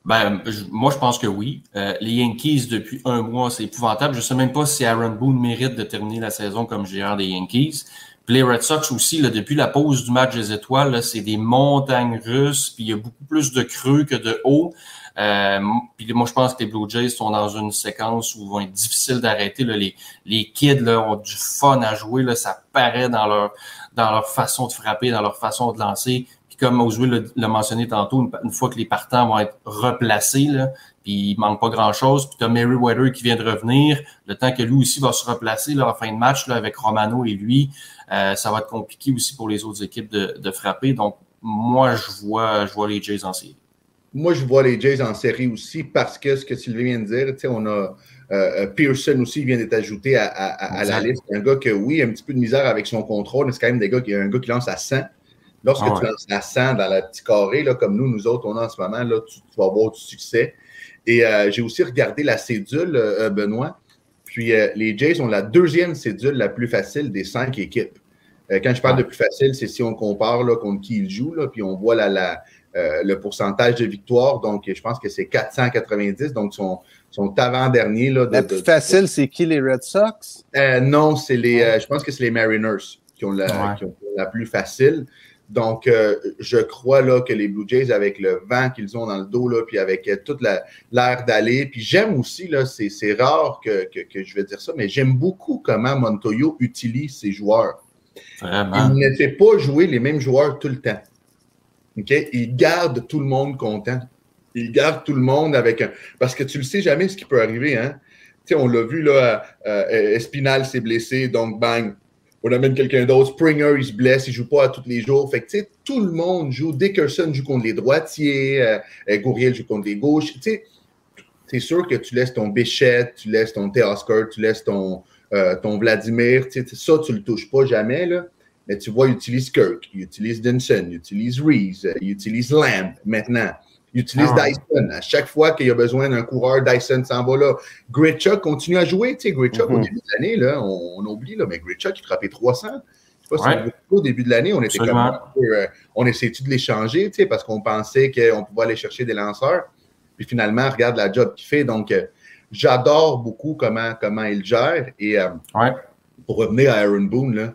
Ben, moi, je pense que oui. Euh, les Yankees, depuis un mois, c'est épouvantable. Je ne sais même pas si Aaron Boone mérite de terminer la saison comme gérant des Yankees. Puis les Red Sox aussi, là, depuis la pause du match des étoiles, c'est des montagnes russes, puis il y a beaucoup plus de creux que de hauts. Euh, puis moi, je pense que les Blue Jays sont dans une séquence où ils vont être difficiles d'arrêter. Les, les kids là, ont du fun à jouer, là, ça paraît dans leur, dans leur façon de frapper, dans leur façon de lancer comme Oswald l'a mentionné tantôt, une, fois que les partants vont être replacés, là, puis il manque pas grand-chose, puis tu as Meriwether qui vient de revenir, le temps que lui aussi va se replacer là, en fin de match là, avec Romano et lui, euh, ça va être compliqué aussi pour les autres équipes de, de frapper. Donc, moi, je vois, je vois les Jays en série. Moi, je vois les Jays en série aussi parce que ce que Sylvain vient de dire, on a Pearson aussi vient d'être ajouté à, la liste. Un gars qui, oui, a un petit peu de misère avec son contrôle, mais c'est quand même des gars qui, un gars qui lance à 100. Lorsque ah tu lances à 100 dans le petit carré, là, comme nous, nous autres, on a en ce moment, là, tu, vas avoir du succès. Et j'ai aussi regardé la cédule, Benoît. Puis les Jays ont la deuxième cédule la plus facile des cinq équipes. Quand je parle de plus facile, c'est si on compare là, contre qui ils jouent, là, puis on voit la, la, euh, le pourcentage de victoire. Donc, je pense que c'est 490. Donc, son, son avant-dernier. La plus facile, c'est qui les Red Sox? Euh, non, c'est les. Euh, je pense que c'est les Mariners qui ont la, qui ont la plus facile. Donc, je crois là, que les Blue Jays, avec le vent qu'ils ont dans le dos, là, puis avec toute l'air d'aller, puis j'aime aussi, là, c'est rare que, que, que, je vais dire ça, mais j'aime beaucoup comment Montoyo utilise ses joueurs. Il ne fait pas jouer les mêmes joueurs tout le temps. Il garde tout le monde content. Il garde tout le monde avec un. Parce que tu ne sais jamais ce qui peut arriver. Hein? on l'a vu, là, euh, Espinal s'est blessé, donc bang, on amène quelqu'un d'autre. Springer, il se blesse, il ne joue pas à tous les jours. Fait que, tout le monde joue. Dickerson joue contre les droitiers, euh, euh Gouriel joue contre les gauches. C'est sûr que tu laisses ton Bichette, tu laisses ton Teoscar, tu laisses ton, euh, ton Vladimir. Ça, tu le touches pas jamais. Là. Mais tu vois, il utilise Kirk, il utilise Denson, il utilise Reese, il utilise Lamb maintenant. Il utilise ah Dyson. À chaque fois qu'il y a besoin d'un coureur, Dyson s'en va là. Gritchuk continue à jouer. Tu sais, Gritchuk, au mhm. début de l'année, là, on, oublie, là, mais Gritchuk, il frappait 300. Je sais pas si au début de l'année, on était comme. Euh, on essayait-tu de l'échanger, tu sais, parce qu'on pensait qu'on pouvait aller chercher des lanceurs. Puis finalement, regarde la job qu'il fait. Donc, euh, j'adore beaucoup comment, comment il gère. Et euh, pour revenir à Aaron Boone, là,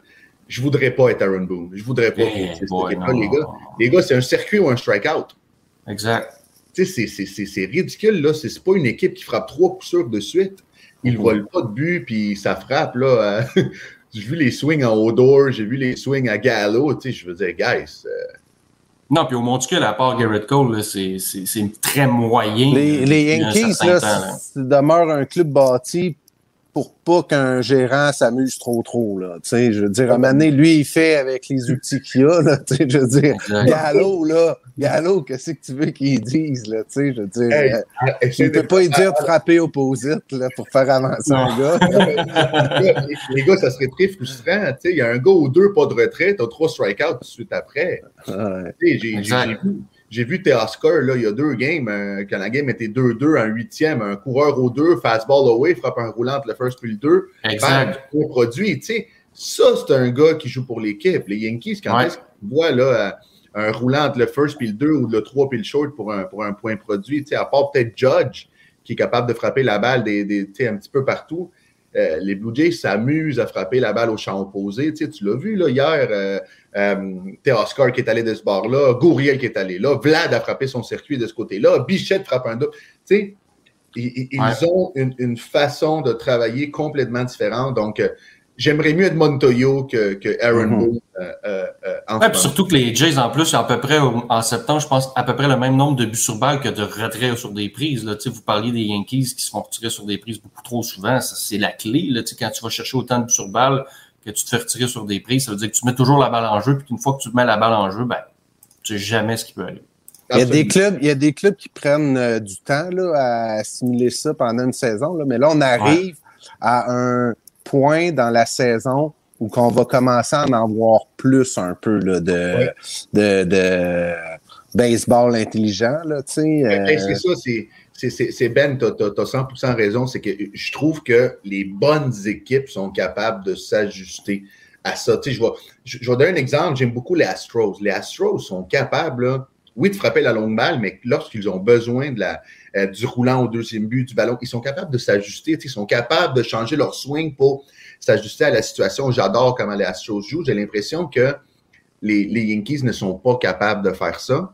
je voudrais pas être Aaron Boone. Je voudrais pas. Eh, les gars, les gars c'est un circuit ou un strikeout. Exact. Tu sais, c'est ridicule, là. C'est pas une équipe qui frappe trois coups sûrs de suite. Ils ne mm-hmm. volent pas de but, puis ça frappe, là. j'ai vu les swings en Odor, j'ai vu les swings à Gallo. Je veux dire, guys. Euh, non, puis au Monticule, à part Garrett Cole, c'est très moyen. Les, les Yankees, là, là. demeurent un club bâti pour pas qu'un gérant s'amuse trop trop. Là. Tu sais, je veux dire, à un moment donné, lui, il fait avec les outils qu'il a. Là, tu sais, je veux dire, Gallo, là, Gallo, qu'est-ce que tu veux qu'il dise? Là, tu sais, je veux dire, euh, tu ne peux pas lui dire de frapper opposite là, pour faire avancer un gars. les gars, ça serait très frustrant. Tu sais, il y a un gars ou deux pas de retraite, t'as trois strikeouts tout de suite après. Ouais. Tu sais, j'ai vu j'ai vu Teoscar, là, il y a deux games, euh, quand la game était 2-2 en huitième, un coureur au 2, fastball away, frappe un roulant entre le first puis le 2. Exact. Bang, produit, tu sais. Ça, c'est un gars qui joue pour l'équipe. Les Yankees, quand est-ce qu'ils voient là, euh, un roulant entre le first puis le 2 ou le 3 puis le short pour un, pour un point produit, tu sais, à part peut-être Judge, qui est capable de frapper la balle des, des un petit peu partout. Euh, les Blue Jays s'amusent à frapper la balle au champ opposé. Tu, sais, tu l'as vu là, hier, euh, euh Oscar qui est allé de ce bord-là, Gouriel qui est allé là, Vlad a frappé son circuit de ce côté-là, Bichette frappe un double. Tu sais, ils, ont une, façon de travailler complètement différente. Donc, euh, j'aimerais mieux être Montoyo que, que Aaron. Boone. Euh, euh, euh surtout que les Jays, en plus, à peu près en septembre, je pense à peu près le même nombre de buts sur balle que de retraits sur des prises. Là. Vous parliez des Yankees qui se font retirer sur des prises beaucoup trop souvent. C'est la clé. Là, quand tu vas chercher autant de buts sur balle que tu te fais retirer sur des prises, ça veut dire que tu mets toujours la balle en jeu, puis qu'une fois que tu mets la balle en jeu, ben, tu sais jamais ce qui peut aller. Il y, a des clubs, il y a des clubs qui prennent du temps là, à assimiler ça pendant une saison, là, mais là, on arrive à un point dans la saison où qu'on va commencer à en voir plus un peu là, de, de, de, baseball intelligent. Là, ben, ben, c'est ça, c'est, Ben, tu as, 100% raison. C'est que je trouve que les bonnes équipes sont capables de s'ajuster à ça. Je vais, je, je vais donner un exemple. J'aime beaucoup les Astros. Les Astros sont capables, oui, de frapper la longue balle, mais lorsqu'ils ont besoin de la, euh, du roulant au deuxième but, du ballon. Ils sont capables de s'ajuster, ils sont capables de changer leur swing pour s'ajuster à la situation. J'adore comment les Astros jouent. J'ai l'impression que les, Yankees ne sont pas capables de faire ça.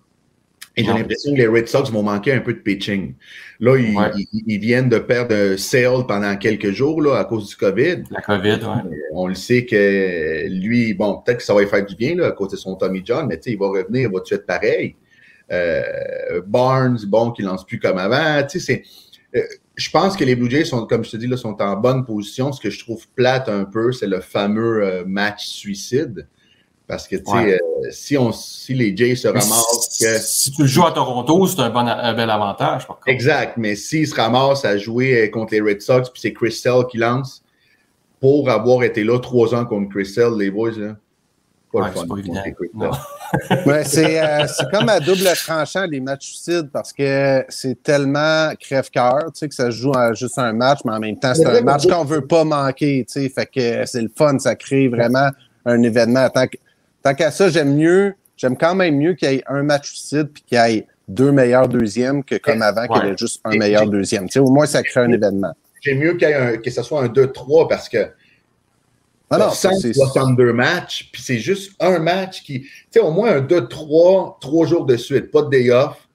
Et j'ai l'impression que les Red Sox vont manquer un peu de pitching. Là, ils, viennent de perdre Sale pendant quelques jours là, à cause du COVID. La COVID, oui. On le sait que lui, bon, peut-être que ça va lui faire du bien là, à cause de son Tommy John, mais il va revenir, il va tout être pareil. Euh, Barnes, bon, qui lance plus comme avant. Tu sais, c'est. Euh, je pense que les Blue Jays sont, comme je te dis, là, sont en bonne position. Ce que je trouve plate un peu, c'est le fameux euh, match suicide. Parce que, tu sais, euh, si, on, si les Jays se ramassent. Si, si tu joues à Toronto, c'est un, bon, un bel avantage. Par contre. Exact. Mais s'ils se ramassent à jouer contre les Red Sox, puis c'est Christelle qui lance, pour avoir été là trois ans contre Christelle, les boys, là, pas ouais, le fun. Pas évident. ouais, c'est euh, comme à double tranchant les matchs suicides parce que c'est tellement crève-cœur, tu sais, que ça se joue juste un match, mais en même temps, c'est un match qu'on veut pas manquer, tu sais. Fait que c'est le fun, ça crée vraiment un événement. Tant, qu'à ça, j'aime mieux, j'aime quand même mieux qu'il y ait un match suicide puis qu'il y ait deux meilleurs deuxièmes que comme avant, qu'il y ait juste un meilleur deuxième. Tu sais, au moins, ça crée un événement. J'aime mieux qu'il y ait un, que ce soit un 2-3 parce que ah non, 162 matchs, puis c'est juste un match qui. Tu sais, au moins un 2-3, trois jours de suite, pas de day off.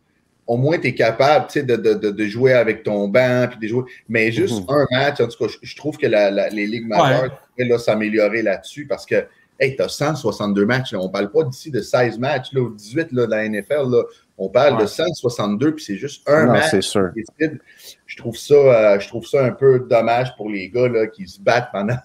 Au moins, tu es capable de, de, de, jouer avec ton banc, puis de jouer. Mais juste mm-hmm. un match, en tout cas, je, trouve que la, les ligues majeures ouais. s'améliorer là-dessus parce que, hey, tu as 162 matchs. Là. On parle pas d'ici de 16 matchs, là, ou 18 là, de la NFL. Là. On parle de 162, puis c'est juste un non, match. Sûr. Je trouve, ça, euh, je trouve ça un peu dommage pour les gars là, qui se battent pendant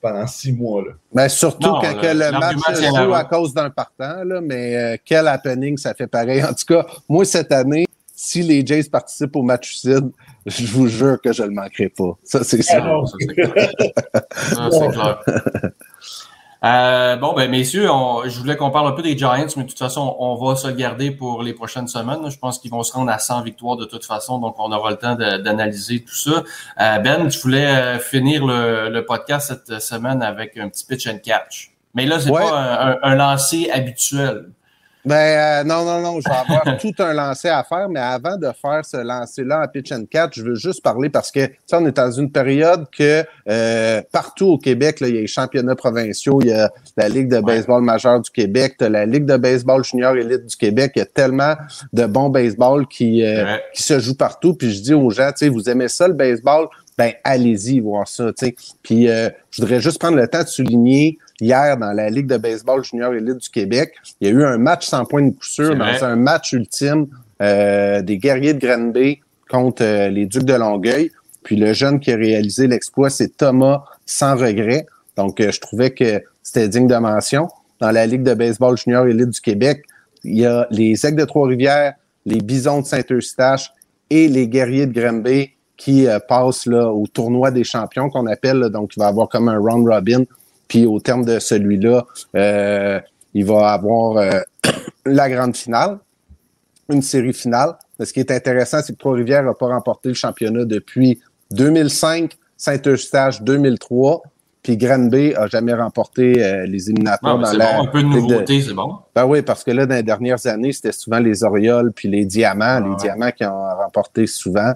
pendant six mois. Là. Mais surtout non, quand le, le match se joue à cause d'un partant, là, mais euh, quel happening ça fait pareil. En tout cas, moi, cette année, si les Jays participent au match suicide, je vous jure que je ne le manquerai pas. Ça, c'est sûr. Ah, c'est clair. Euh, bon, ben messieurs, on, je voulais qu'on parle un peu des Giants, mais de toute façon, on, va se le garder pour les prochaines semaines. Je pense qu'ils vont se rendre à 100 victoires de toute façon, donc on aura le temps d'analyser tout ça. Euh, ben, je voulais euh, finir le, le, podcast cette semaine avec un petit pitch and catch. Mais là, c'est ouais. pas un, un, un lancer habituel. Ben euh, non, non, non, je vais avoir tout un lancer à faire, mais avant de faire ce lancer-là en pitch and catch, je veux juste parler parce que ça, on est dans une période que euh, partout au Québec, là, il y a les championnats provinciaux, il y a la Ligue de baseball majeure du Québec, la Ligue de baseball junior élite du Québec, il y a tellement de bons baseball qui, euh, ouais. qui se jouent partout. Puis je dis aux gens, tu sais, vous aimez ça le baseball, ben allez-y voir ça, tu sais. Puis euh, je voudrais juste prendre le temps de souligner hier dans la Ligue de baseball junior élite du Québec. Il y a eu un match sans point de coup sûr dans un match ultime euh, des guerriers de Granby contre euh, les Ducs de Longueuil. Puis le jeune qui a réalisé l'exploit, c'est Thomas sans regret. Donc, euh, je trouvais que c'était digne de mention. Dans la Ligue de baseball junior élite du Québec, il y a les Aigles de Trois-Rivières, les Bisons de Saint-Eustache et les Guerriers de Granby qui euh, passent là, au tournoi des champions qu'on appelle. Là, donc, il va avoir comme un round robin puis au terme de celui-là, euh, il va avoir euh, la grande finale, une série finale. Mais ce qui est intéressant, c'est que Trois-Rivières n'a pas remporté le championnat depuis 2005, Saint-Eustache 2003, puis Granby a jamais remporté euh, les éliminatoires non, dans la. Bon, un peu de nouveauté, de... c'est bon. Ben oui, parce que là, dans les dernières années, c'était souvent les Orioles puis les Diamants, ah, les ouais. Diamants qui ont remporté souvent.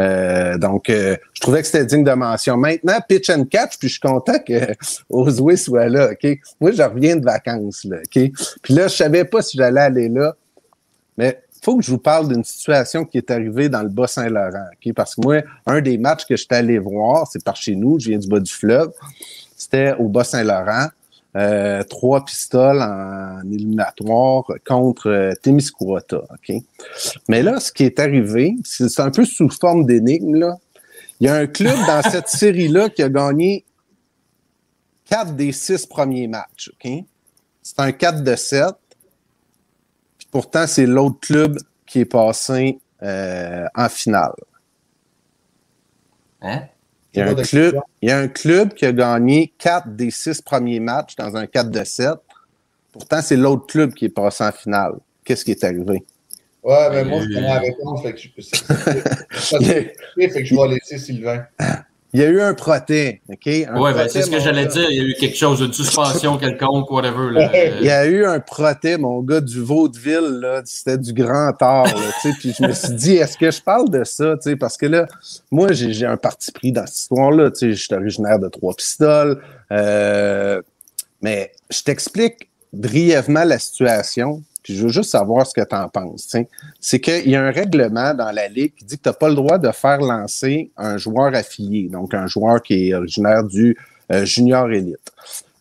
Euh, donc, euh, je trouvais que c'était digne de mention. Maintenant, pitch and catch, puis je suis content que Oswey soit là. Ok, moi, je reviens de vacances là. Ok, puis là, je savais pas si j'allais aller là, mais faut que je vous parle d'une situation qui est arrivée dans le Bas-Saint-Laurent. Okay? Parce que moi, un des matchs que j'étais allé voir, c'est par chez nous, je viens du bas du fleuve, c'était au Bas-Saint-Laurent. Euh, trois pistoles en éliminatoire contre euh, Témiscouata. Okay? Mais là, ce qui est arrivé, c'est un peu sous forme d'énigme. Il y a un club dans cette série-là qui a gagné quatre des six premiers matchs. Okay? C'est un 4 de 7. Pourtant, c'est l'autre club qui est passé euh, en finale. Hein? Il y, a un club, il y a un club qui a gagné quatre des six premiers matchs dans un 4 de 7. Pourtant, c'est l'autre club qui est passé en finale. Qu'est-ce qui est arrivé? Ouais, mais moi, je connais la réponse. Fait que je, fait que je vais laisser Sylvain. Il y a eu un proté, OK? Oui, ben, c'est ce que j'allais dire. Il y a eu quelque chose, une suspension quelconque, whatever. Là. Il y a eu un proté, mon gars, du Vaudeville, là. C'était du grand art, là, Puis je me suis dit, est-ce que je parle de ça, tu Parce que là, moi, j'ai un parti pris dans cette histoire-là, tu sais. Je suis originaire de Trois-Pistoles. Euh, mais je t'explique brièvement la situation. Puis je veux juste savoir ce que tu en penses. C'est qu'il y a un règlement dans la Ligue qui dit que tu n'as pas le droit de faire lancer un joueur affilié, donc un joueur qui est originaire du euh, junior élite.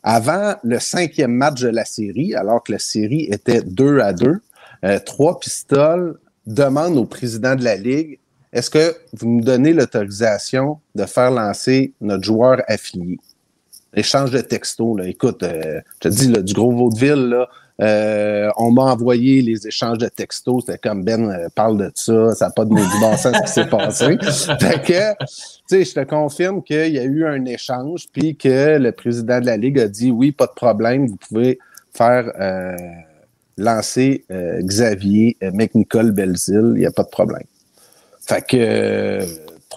Avant le cinquième match de la série, alors que la série était 2 à 2, euh, trois pistoles demandent au président de la Ligue est-ce que vous nous donnez l'autorisation de faire lancer notre joueur affilié? échange de textos. Là. Écoute, je te dis, du gros vaudeville, là, euh, on m'a envoyé les échanges de textos. C'était comme Ben euh, parle de ça, ça n'a pas de du bon sens ce qui s'est passé. fait que, tu sais, je te confirme qu'il y a eu un échange, puis que le président de la Ligue a dit oui, pas de problème, vous pouvez faire euh, lancer Xavier McNicol Belzil, il n'y a pas de problème. Fait que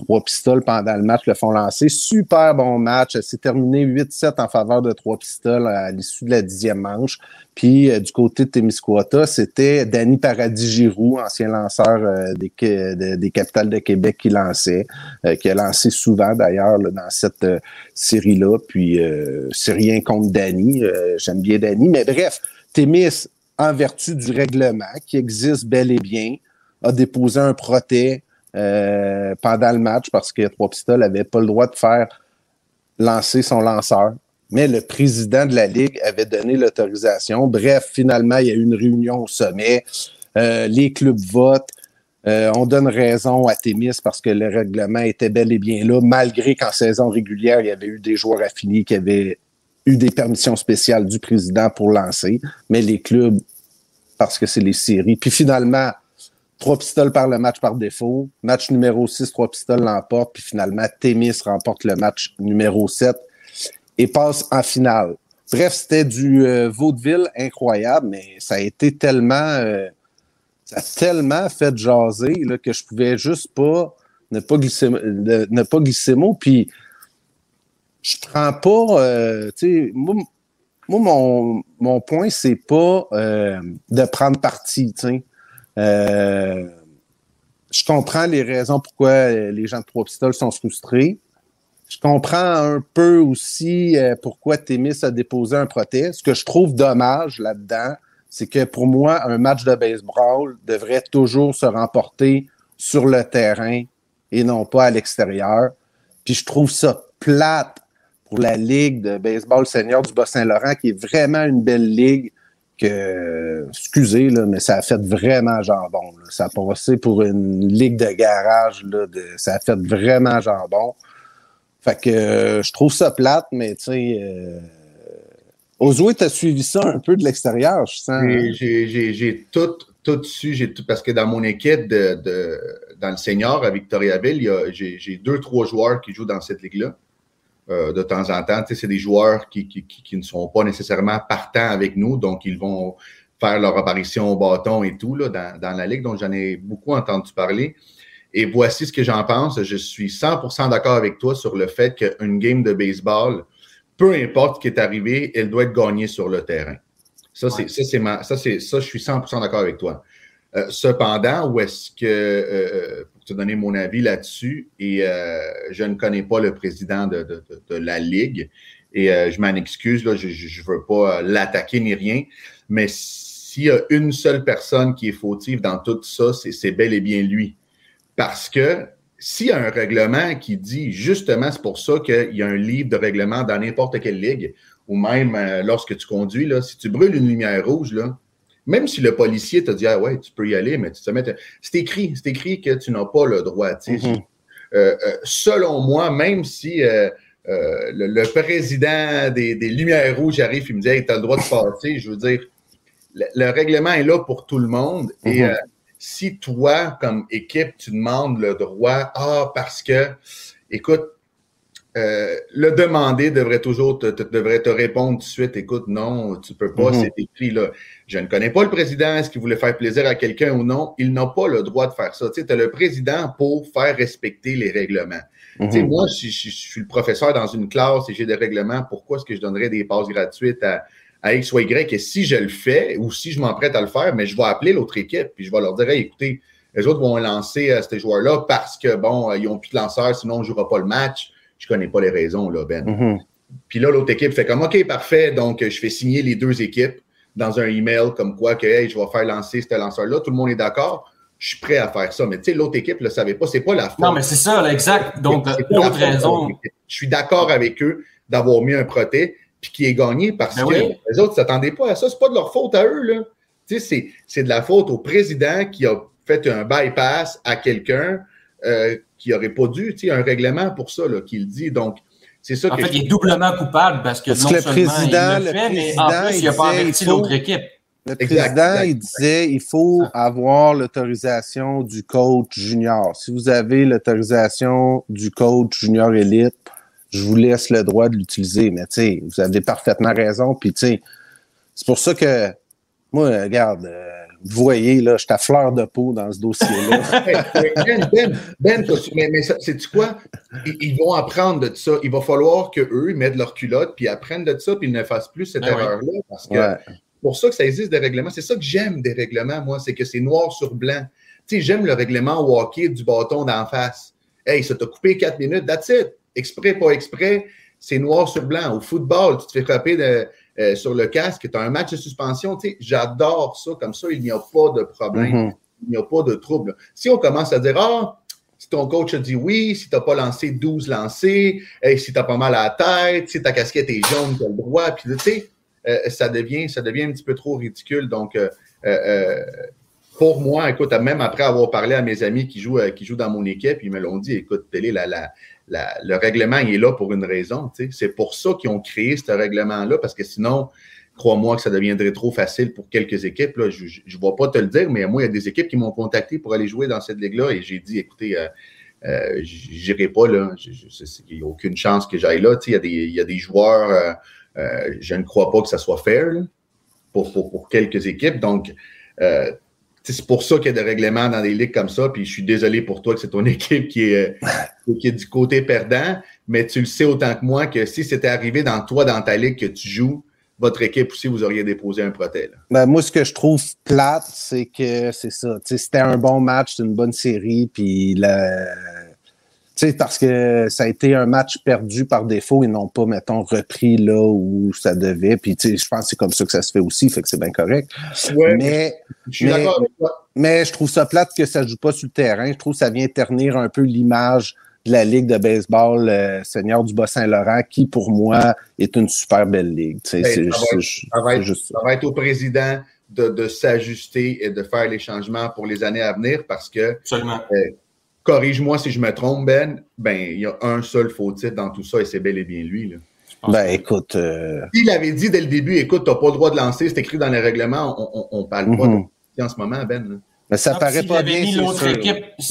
trois pistoles pendant le match le font lancer. Super bon match. C'est terminé 8-7 en faveur de trois pistoles à l'issue de la dixième manche. Puis euh, du côté de Témiscouata, c'était Danny Paradis-Giroux, ancien lanceur euh, des, des capitales de Québec qui lançait, euh, qui a lancé souvent d'ailleurs dans cette série-là. Puis c'est rien contre Danny. J'aime bien Danny. Mais bref, Témis, en vertu du règlement qui existe bel et bien, a déposé un protège euh, pendant le match parce que Trois Pistoles n'avait pas le droit de faire lancer son lanceur. Mais le président de la Ligue avait donné l'autorisation. Bref, finalement, il y a eu une réunion au sommet. Euh, les clubs votent. Euh, on donne raison à Témis parce que le règlement était bel et bien là, malgré qu'en saison régulière, il y avait eu des joueurs affinis qui avaient eu des permissions spéciales du président pour lancer. Mais les clubs, parce que c'est les séries. Puis finalement, Trois pistoles par le match par défaut. Match numéro 6, trois pistoles l'emporte. Puis finalement, Témis remporte le match numéro 7 et passe en finale. Bref, c'était du euh, vaudeville incroyable, mais ça a été tellement... Euh, ça a tellement fait jaser là, que je pouvais juste pas ne pas glisser, ne, pas glisser mot. Puis je prends pas... Euh, tu sais, moi, mon, mon point, c'est pas de prendre parti, tu sais. Euh, je comprends les raisons pourquoi les gens de Trois Pistoles sont frustrés. Je comprends un peu aussi euh, pourquoi Témis a déposé un protest. Ce que je trouve dommage là-dedans, c'est que pour moi, un match de baseball devrait toujours se remporter sur le terrain et non pas à l'extérieur. Puis je trouve ça plate pour la Ligue de baseball senior du Bas-Saint-Laurent, qui est vraiment une belle ligue que, excusez, là, mais ça a fait vraiment jambon. Ça a passé pour une ligue de garage. Là, de, ça a fait vraiment jambon. Fait que euh, je trouve ça plate, mais tu sais. Euh, Ozoué, tu as suivi ça un peu de l'extérieur, je sens. J'ai tout, tout su, j'ai tout, parce que dans mon équipe de, de dans le senior à Victoriaville, j'ai deux, trois joueurs qui jouent dans cette ligue-là. Euh, de temps en temps. C'est des joueurs qui, qui, qui, ne sont pas nécessairement partants avec nous, donc ils vont faire leur apparition au bâton et tout là, dans, dans la ligue, dont j'en ai beaucoup entendu parler. Et voici ce que j'en pense. Je suis 100% d'accord avec toi sur le fait qu'une game de baseball, peu importe ce qui est arrivé, elle doit être gagnée sur le terrain. Ça, c'est, ça, c'est ma, ça, c'est, ça, je suis 100% d'accord avec toi. Euh, cependant, où est-ce que, euh, te donner mon avis là-dessus et euh, je ne connais pas le président de, la Ligue et euh, je m'en excuse, là, je ne veux pas l'attaquer ni rien, mais s'il y a une seule personne qui est fautive dans tout ça, c'est bel et bien lui. Parce que s'il y a un règlement qui dit justement, c'est pour ça qu'il y a un livre de règlement dans n'importe quelle ligue, ou même euh, lorsque tu conduis, là, si tu brûles une lumière rouge, là, même si le policier t'a dit, ah ouais, tu peux y aller, mais tu te mets. C'est écrit, c'est écrit que tu n'as pas le droit. Euh, euh, selon moi, même si euh, le, président des, Lumières Rouges arrive et me dit, hey, tu as le droit de passer, je veux dire, le, règlement est là pour tout le monde. Et mm-hmm. si toi, comme équipe, tu demandes le droit, ah, parce que, écoute, euh, le demander devrait toujours te, devrait te répondre tout de suite. Écoute, non, tu peux pas, mhm. c'est écrit là. Je ne connais pas le président, est-ce qu'il voulait faire plaisir à quelqu'un ou non? Il n'a pas le droit de faire ça. Tu sais, as le président pour faire respecter les règlements. Tu sais, mhm. moi, si je, suis le professeur dans une classe et j'ai des règlements, pourquoi est-ce que je donnerais des passes gratuites à, à X ou Y? Et si je le fais ou si je m'emprête à le faire, mais je vais appeler l'autre équipe puis je vais leur dire, écoutez, les autres vont lancer euh, ces joueurs-là parce que, bon, ils n'ont plus de lanceurs, sinon on ne jouera pas le match je connais pas les raisons, là, Ben. Mm-hmm. Puis là, l'autre équipe fait comme OK, parfait. Donc, je fais signer les deux équipes dans un email comme quoi que hey, je vais faire lancer ce lanceur-là. Tout le monde est d'accord. Je suis prêt à faire ça. Mais tu sais, l'autre équipe ne le savait pas. C'est pas la faute. Non, mais c'est ça, exact. Donc, l'autre raison. Je suis d'accord avec eux d'avoir mis un proté puis qui est gagné parce ben que les autres ne s'attendaient pas à ça. C'est pas de leur faute à eux. Là. Tu sais, c'est de la faute au président qui a fait un bypass à quelqu'un euh, qui n'aurait pas dû, tu sais, un règlement pour ça, là, qui le dit. Donc, C'est ça en fait, il est doublement coupable parce que non le seulement président, il le, fait, mais en plus, il n'a pas averti l'autre équipe. Le président, il disait il faut avoir l'autorisation du coach junior. Si vous avez l'autorisation du coach junior élite, je vous laisse le droit de l'utiliser. Mais tu sais, vous avez parfaitement raison. Puis tu sais, c'est pour ça que moi, regarde, euh, vous voyez, là, je suis à fleur de peau dans ce dossier-là. ben, ben, ben mais, mais c'est quoi? Ils, vont apprendre de ça. Il va falloir qu'eux mettent leur culotte, puis apprennent de ça, puis ils ne fassent plus cette ben erreur-là. Parce que pour ça que ça existe des règlements. C'est ça que j'aime des règlements, moi, c'est que c'est noir sur blanc. Tu sais, j'aime le règlement walkie du bâton d'en face. Hey, ça t'a coupé quatre minutes, that's it. Exprès, pas exprès, c'est noir sur blanc. Au football, tu te fais frapper de, euh, sur le casque, tu as un match de suspension. Tu sais, j'adore ça. Comme ça, il n'y a pas de problème. Mm-hmm. Il n'y a pas de trouble. Si on commence à dire, ah, si ton coach a dit oui, si tu n'as pas lancé 12 lancers, si tu as pas mal à la tête, si ta casquette est jaune, tu as le droit. Puis, tu sais, euh, ça, devient, ça devient un petit peu trop ridicule. Donc, euh, pour moi, écoute, même après avoir parlé à mes amis qui jouent, qui jouent dans mon équipe, ils me l'ont dit, écoute, télé, la, la, le règlement il est là pour une raison. C'est pour ça qu'ils ont créé ce règlement-là, parce que sinon, crois-moi que ça deviendrait trop facile pour quelques équipes. Là. Je ne vais pas te le dire, mais moi, il y a des équipes qui m'ont contacté pour aller jouer dans cette ligue-là et j'ai dit, écoutez, euh, euh, j'irai pas là. Il n'y a aucune chance que j'aille là. Il y, a des, y a des joueurs, euh, euh, je ne crois pas que ça soit fair pour, pour, pour, quelques équipes. Donc, c'est pour ça qu'il y a des règlements dans des ligues comme ça. Puis je suis désolé pour toi que c'est ton équipe qui est, qui est du côté perdant. Mais tu le sais autant que moi que si c'était arrivé dans toi, dans ta ligue, que tu joues, votre équipe aussi, vous auriez déposé un proté. Ben, moi, ce que je trouve plate, c'est que c'est ça. C'était un bon match, une bonne série. Puis le sais, parce que ça a été un match perdu par défaut et non pas, mettons, repris là où ça devait. Puis, tu sais, je pense que c'est comme ça que ça se fait aussi, fait que c'est bien correct. mais, je suis d'accord avec toi. Mais je trouve ça plate que ça joue pas sur le terrain. Je trouve que ça vient ternir un peu l'image de la Ligue de baseball euh, Seigneur du Bas-Saint-Laurent, qui, pour moi, est une super belle ligue. ça, va être, au président de, de s'ajuster et de faire les changements pour les années à venir parce que... Absolument. Euh, corrige-moi si je me trompe, Ben, ben, il y a un seul faux titre dans tout ça et c'est bel et bien lui. Là. Ben, écoute. Euh... Il avait dit dès le début, écoute, tu n'as pas le droit de lancer, c'est écrit dans les règlements, on ne parle pas mhm. de en ce moment, Ben. Mais ça ne paraît pas bien. Équipe,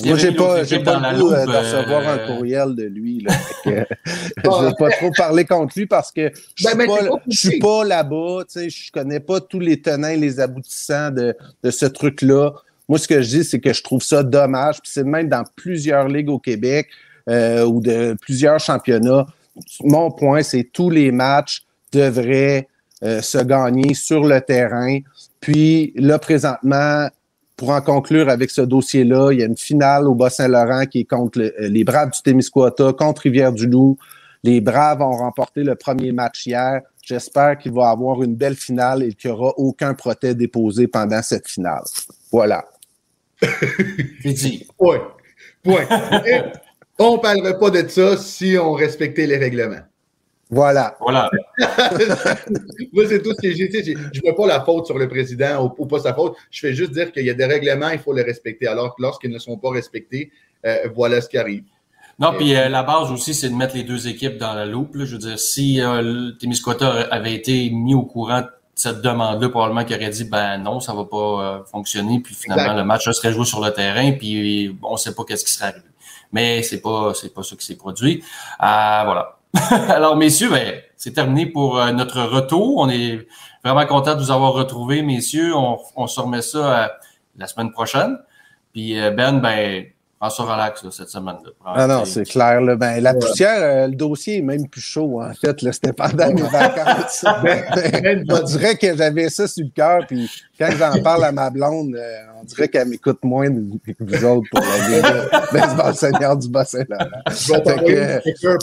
Moi, j'ai pas, j'ai pas le goût euh, de recevoir un euh, courriel de lui. Là, je ne vais pas trop parler contre lui parce que je ne ben, suis, pas, là-bas. Je ne connais pas tous les tenants et les aboutissants de, de ce truc-là. Moi, ce que je dis, c'est que je trouve ça dommage. Puis c'est même dans plusieurs ligues au Québec euh, ou de plusieurs championnats. Mon point, c'est tous les matchs devraient euh, se gagner sur le terrain. Puis là, présentement, pour en conclure avec ce dossier-là, il y a une finale au Bas-Saint-Laurent qui est contre euh, les Braves du Témiscouata, contre Rivière-du-Loup. Les Braves ont remporté le premier match hier. J'espère qu'il va avoir une belle finale et qu'il n'y aura aucun protège déposé pendant cette finale. Voilà. C'est dit. Point. Point. on ne parlerait pas de ça si on respectait les règlements. Voilà. Voilà. Moi, c'est tout ce que j'ai dit. Je ne mets pas la faute sur le président ou, pas sa faute. Je fais juste dire qu'il y a des règlements, il faut les respecter. Alors que lorsqu'ils ne sont pas respectés, euh, voilà ce qui arrive. Non, puis euh, la base aussi, c'est de mettre les deux équipes dans la loupe. Je veux dire, si euh, Témiscouata avait été mis au courant cette demande-là, probablement qu'il aurait dit ben non, ça va pas euh, fonctionner, puis finalement le match serait joué sur le terrain, puis on sait pas qu'est-ce qui serait arrivé. Mais c'est pas c'est pas ça qui s'est produit. Euh, voilà. Alors messieurs, ben, c'est terminé pour euh, notre retour. On est vraiment content de vous avoir retrouvés, messieurs. On, on se remet ça la semaine prochaine. Puis Ben, ben François relax cette semaine-là. Ah non, c'est clair. Là. Ben, la poussière, euh, le dossier est même plus chaud, en fait. C'était pendant mes vacances. on dirait que j'avais ça sur le cœur. Puis quand j'en parle à ma blonde, euh, on dirait qu'elle m'écoute moins que vous autres pour la vie. Baseball Seigneur du Bas-Saint-Laurent.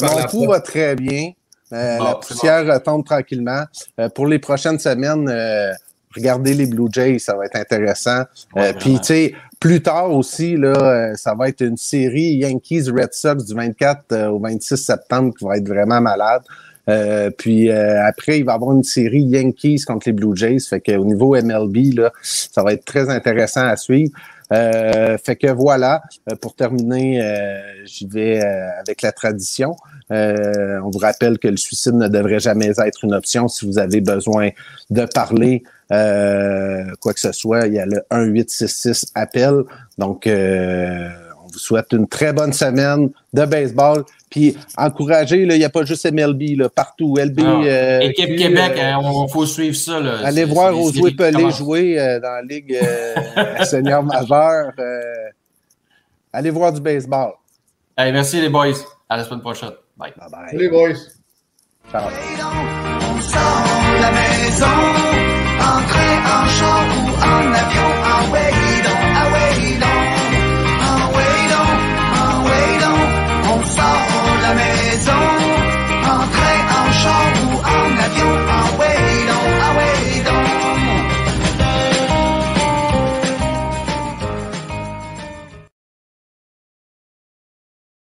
mon pouls va très bien. Euh, la poussière retombe tranquillement. pour les prochaines semaines, regardez les Blue Jays, ça va être intéressant. Puis, tu sais, plus tard aussi, là, euh, ça va être une série Yankees-Red Sox du 24 euh, au 26 septembre qui va être vraiment malade. Euh, puis après, il va y avoir une série Yankees contre les Blue Jays. Fait qu'au niveau MLB, là, ça va être très intéressant à suivre. Fait que voilà, pour terminer, j'y vais avec la tradition. on vous rappelle que le suicide ne devrait jamais être une option si vous avez besoin de parler quoi que ce soit. Il y a le 1866 appel. Donc, vous souhaite une très bonne semaine de baseball. Puis encouragez, il n'y a pas juste MLB, là, partout. LB. Ah. Euh, Équipe Québec, il euh, hein, faut suivre ça. Là. Allez voir Josué Pelé jouer euh, dans la Ligue senior majeure. allez voir du baseball. Hey, merci les boys. À la semaine prochaine. Bye. Bye bye. Salut les boys. Ciao. On sort la maison, entrer en char ou en avion, en way. you are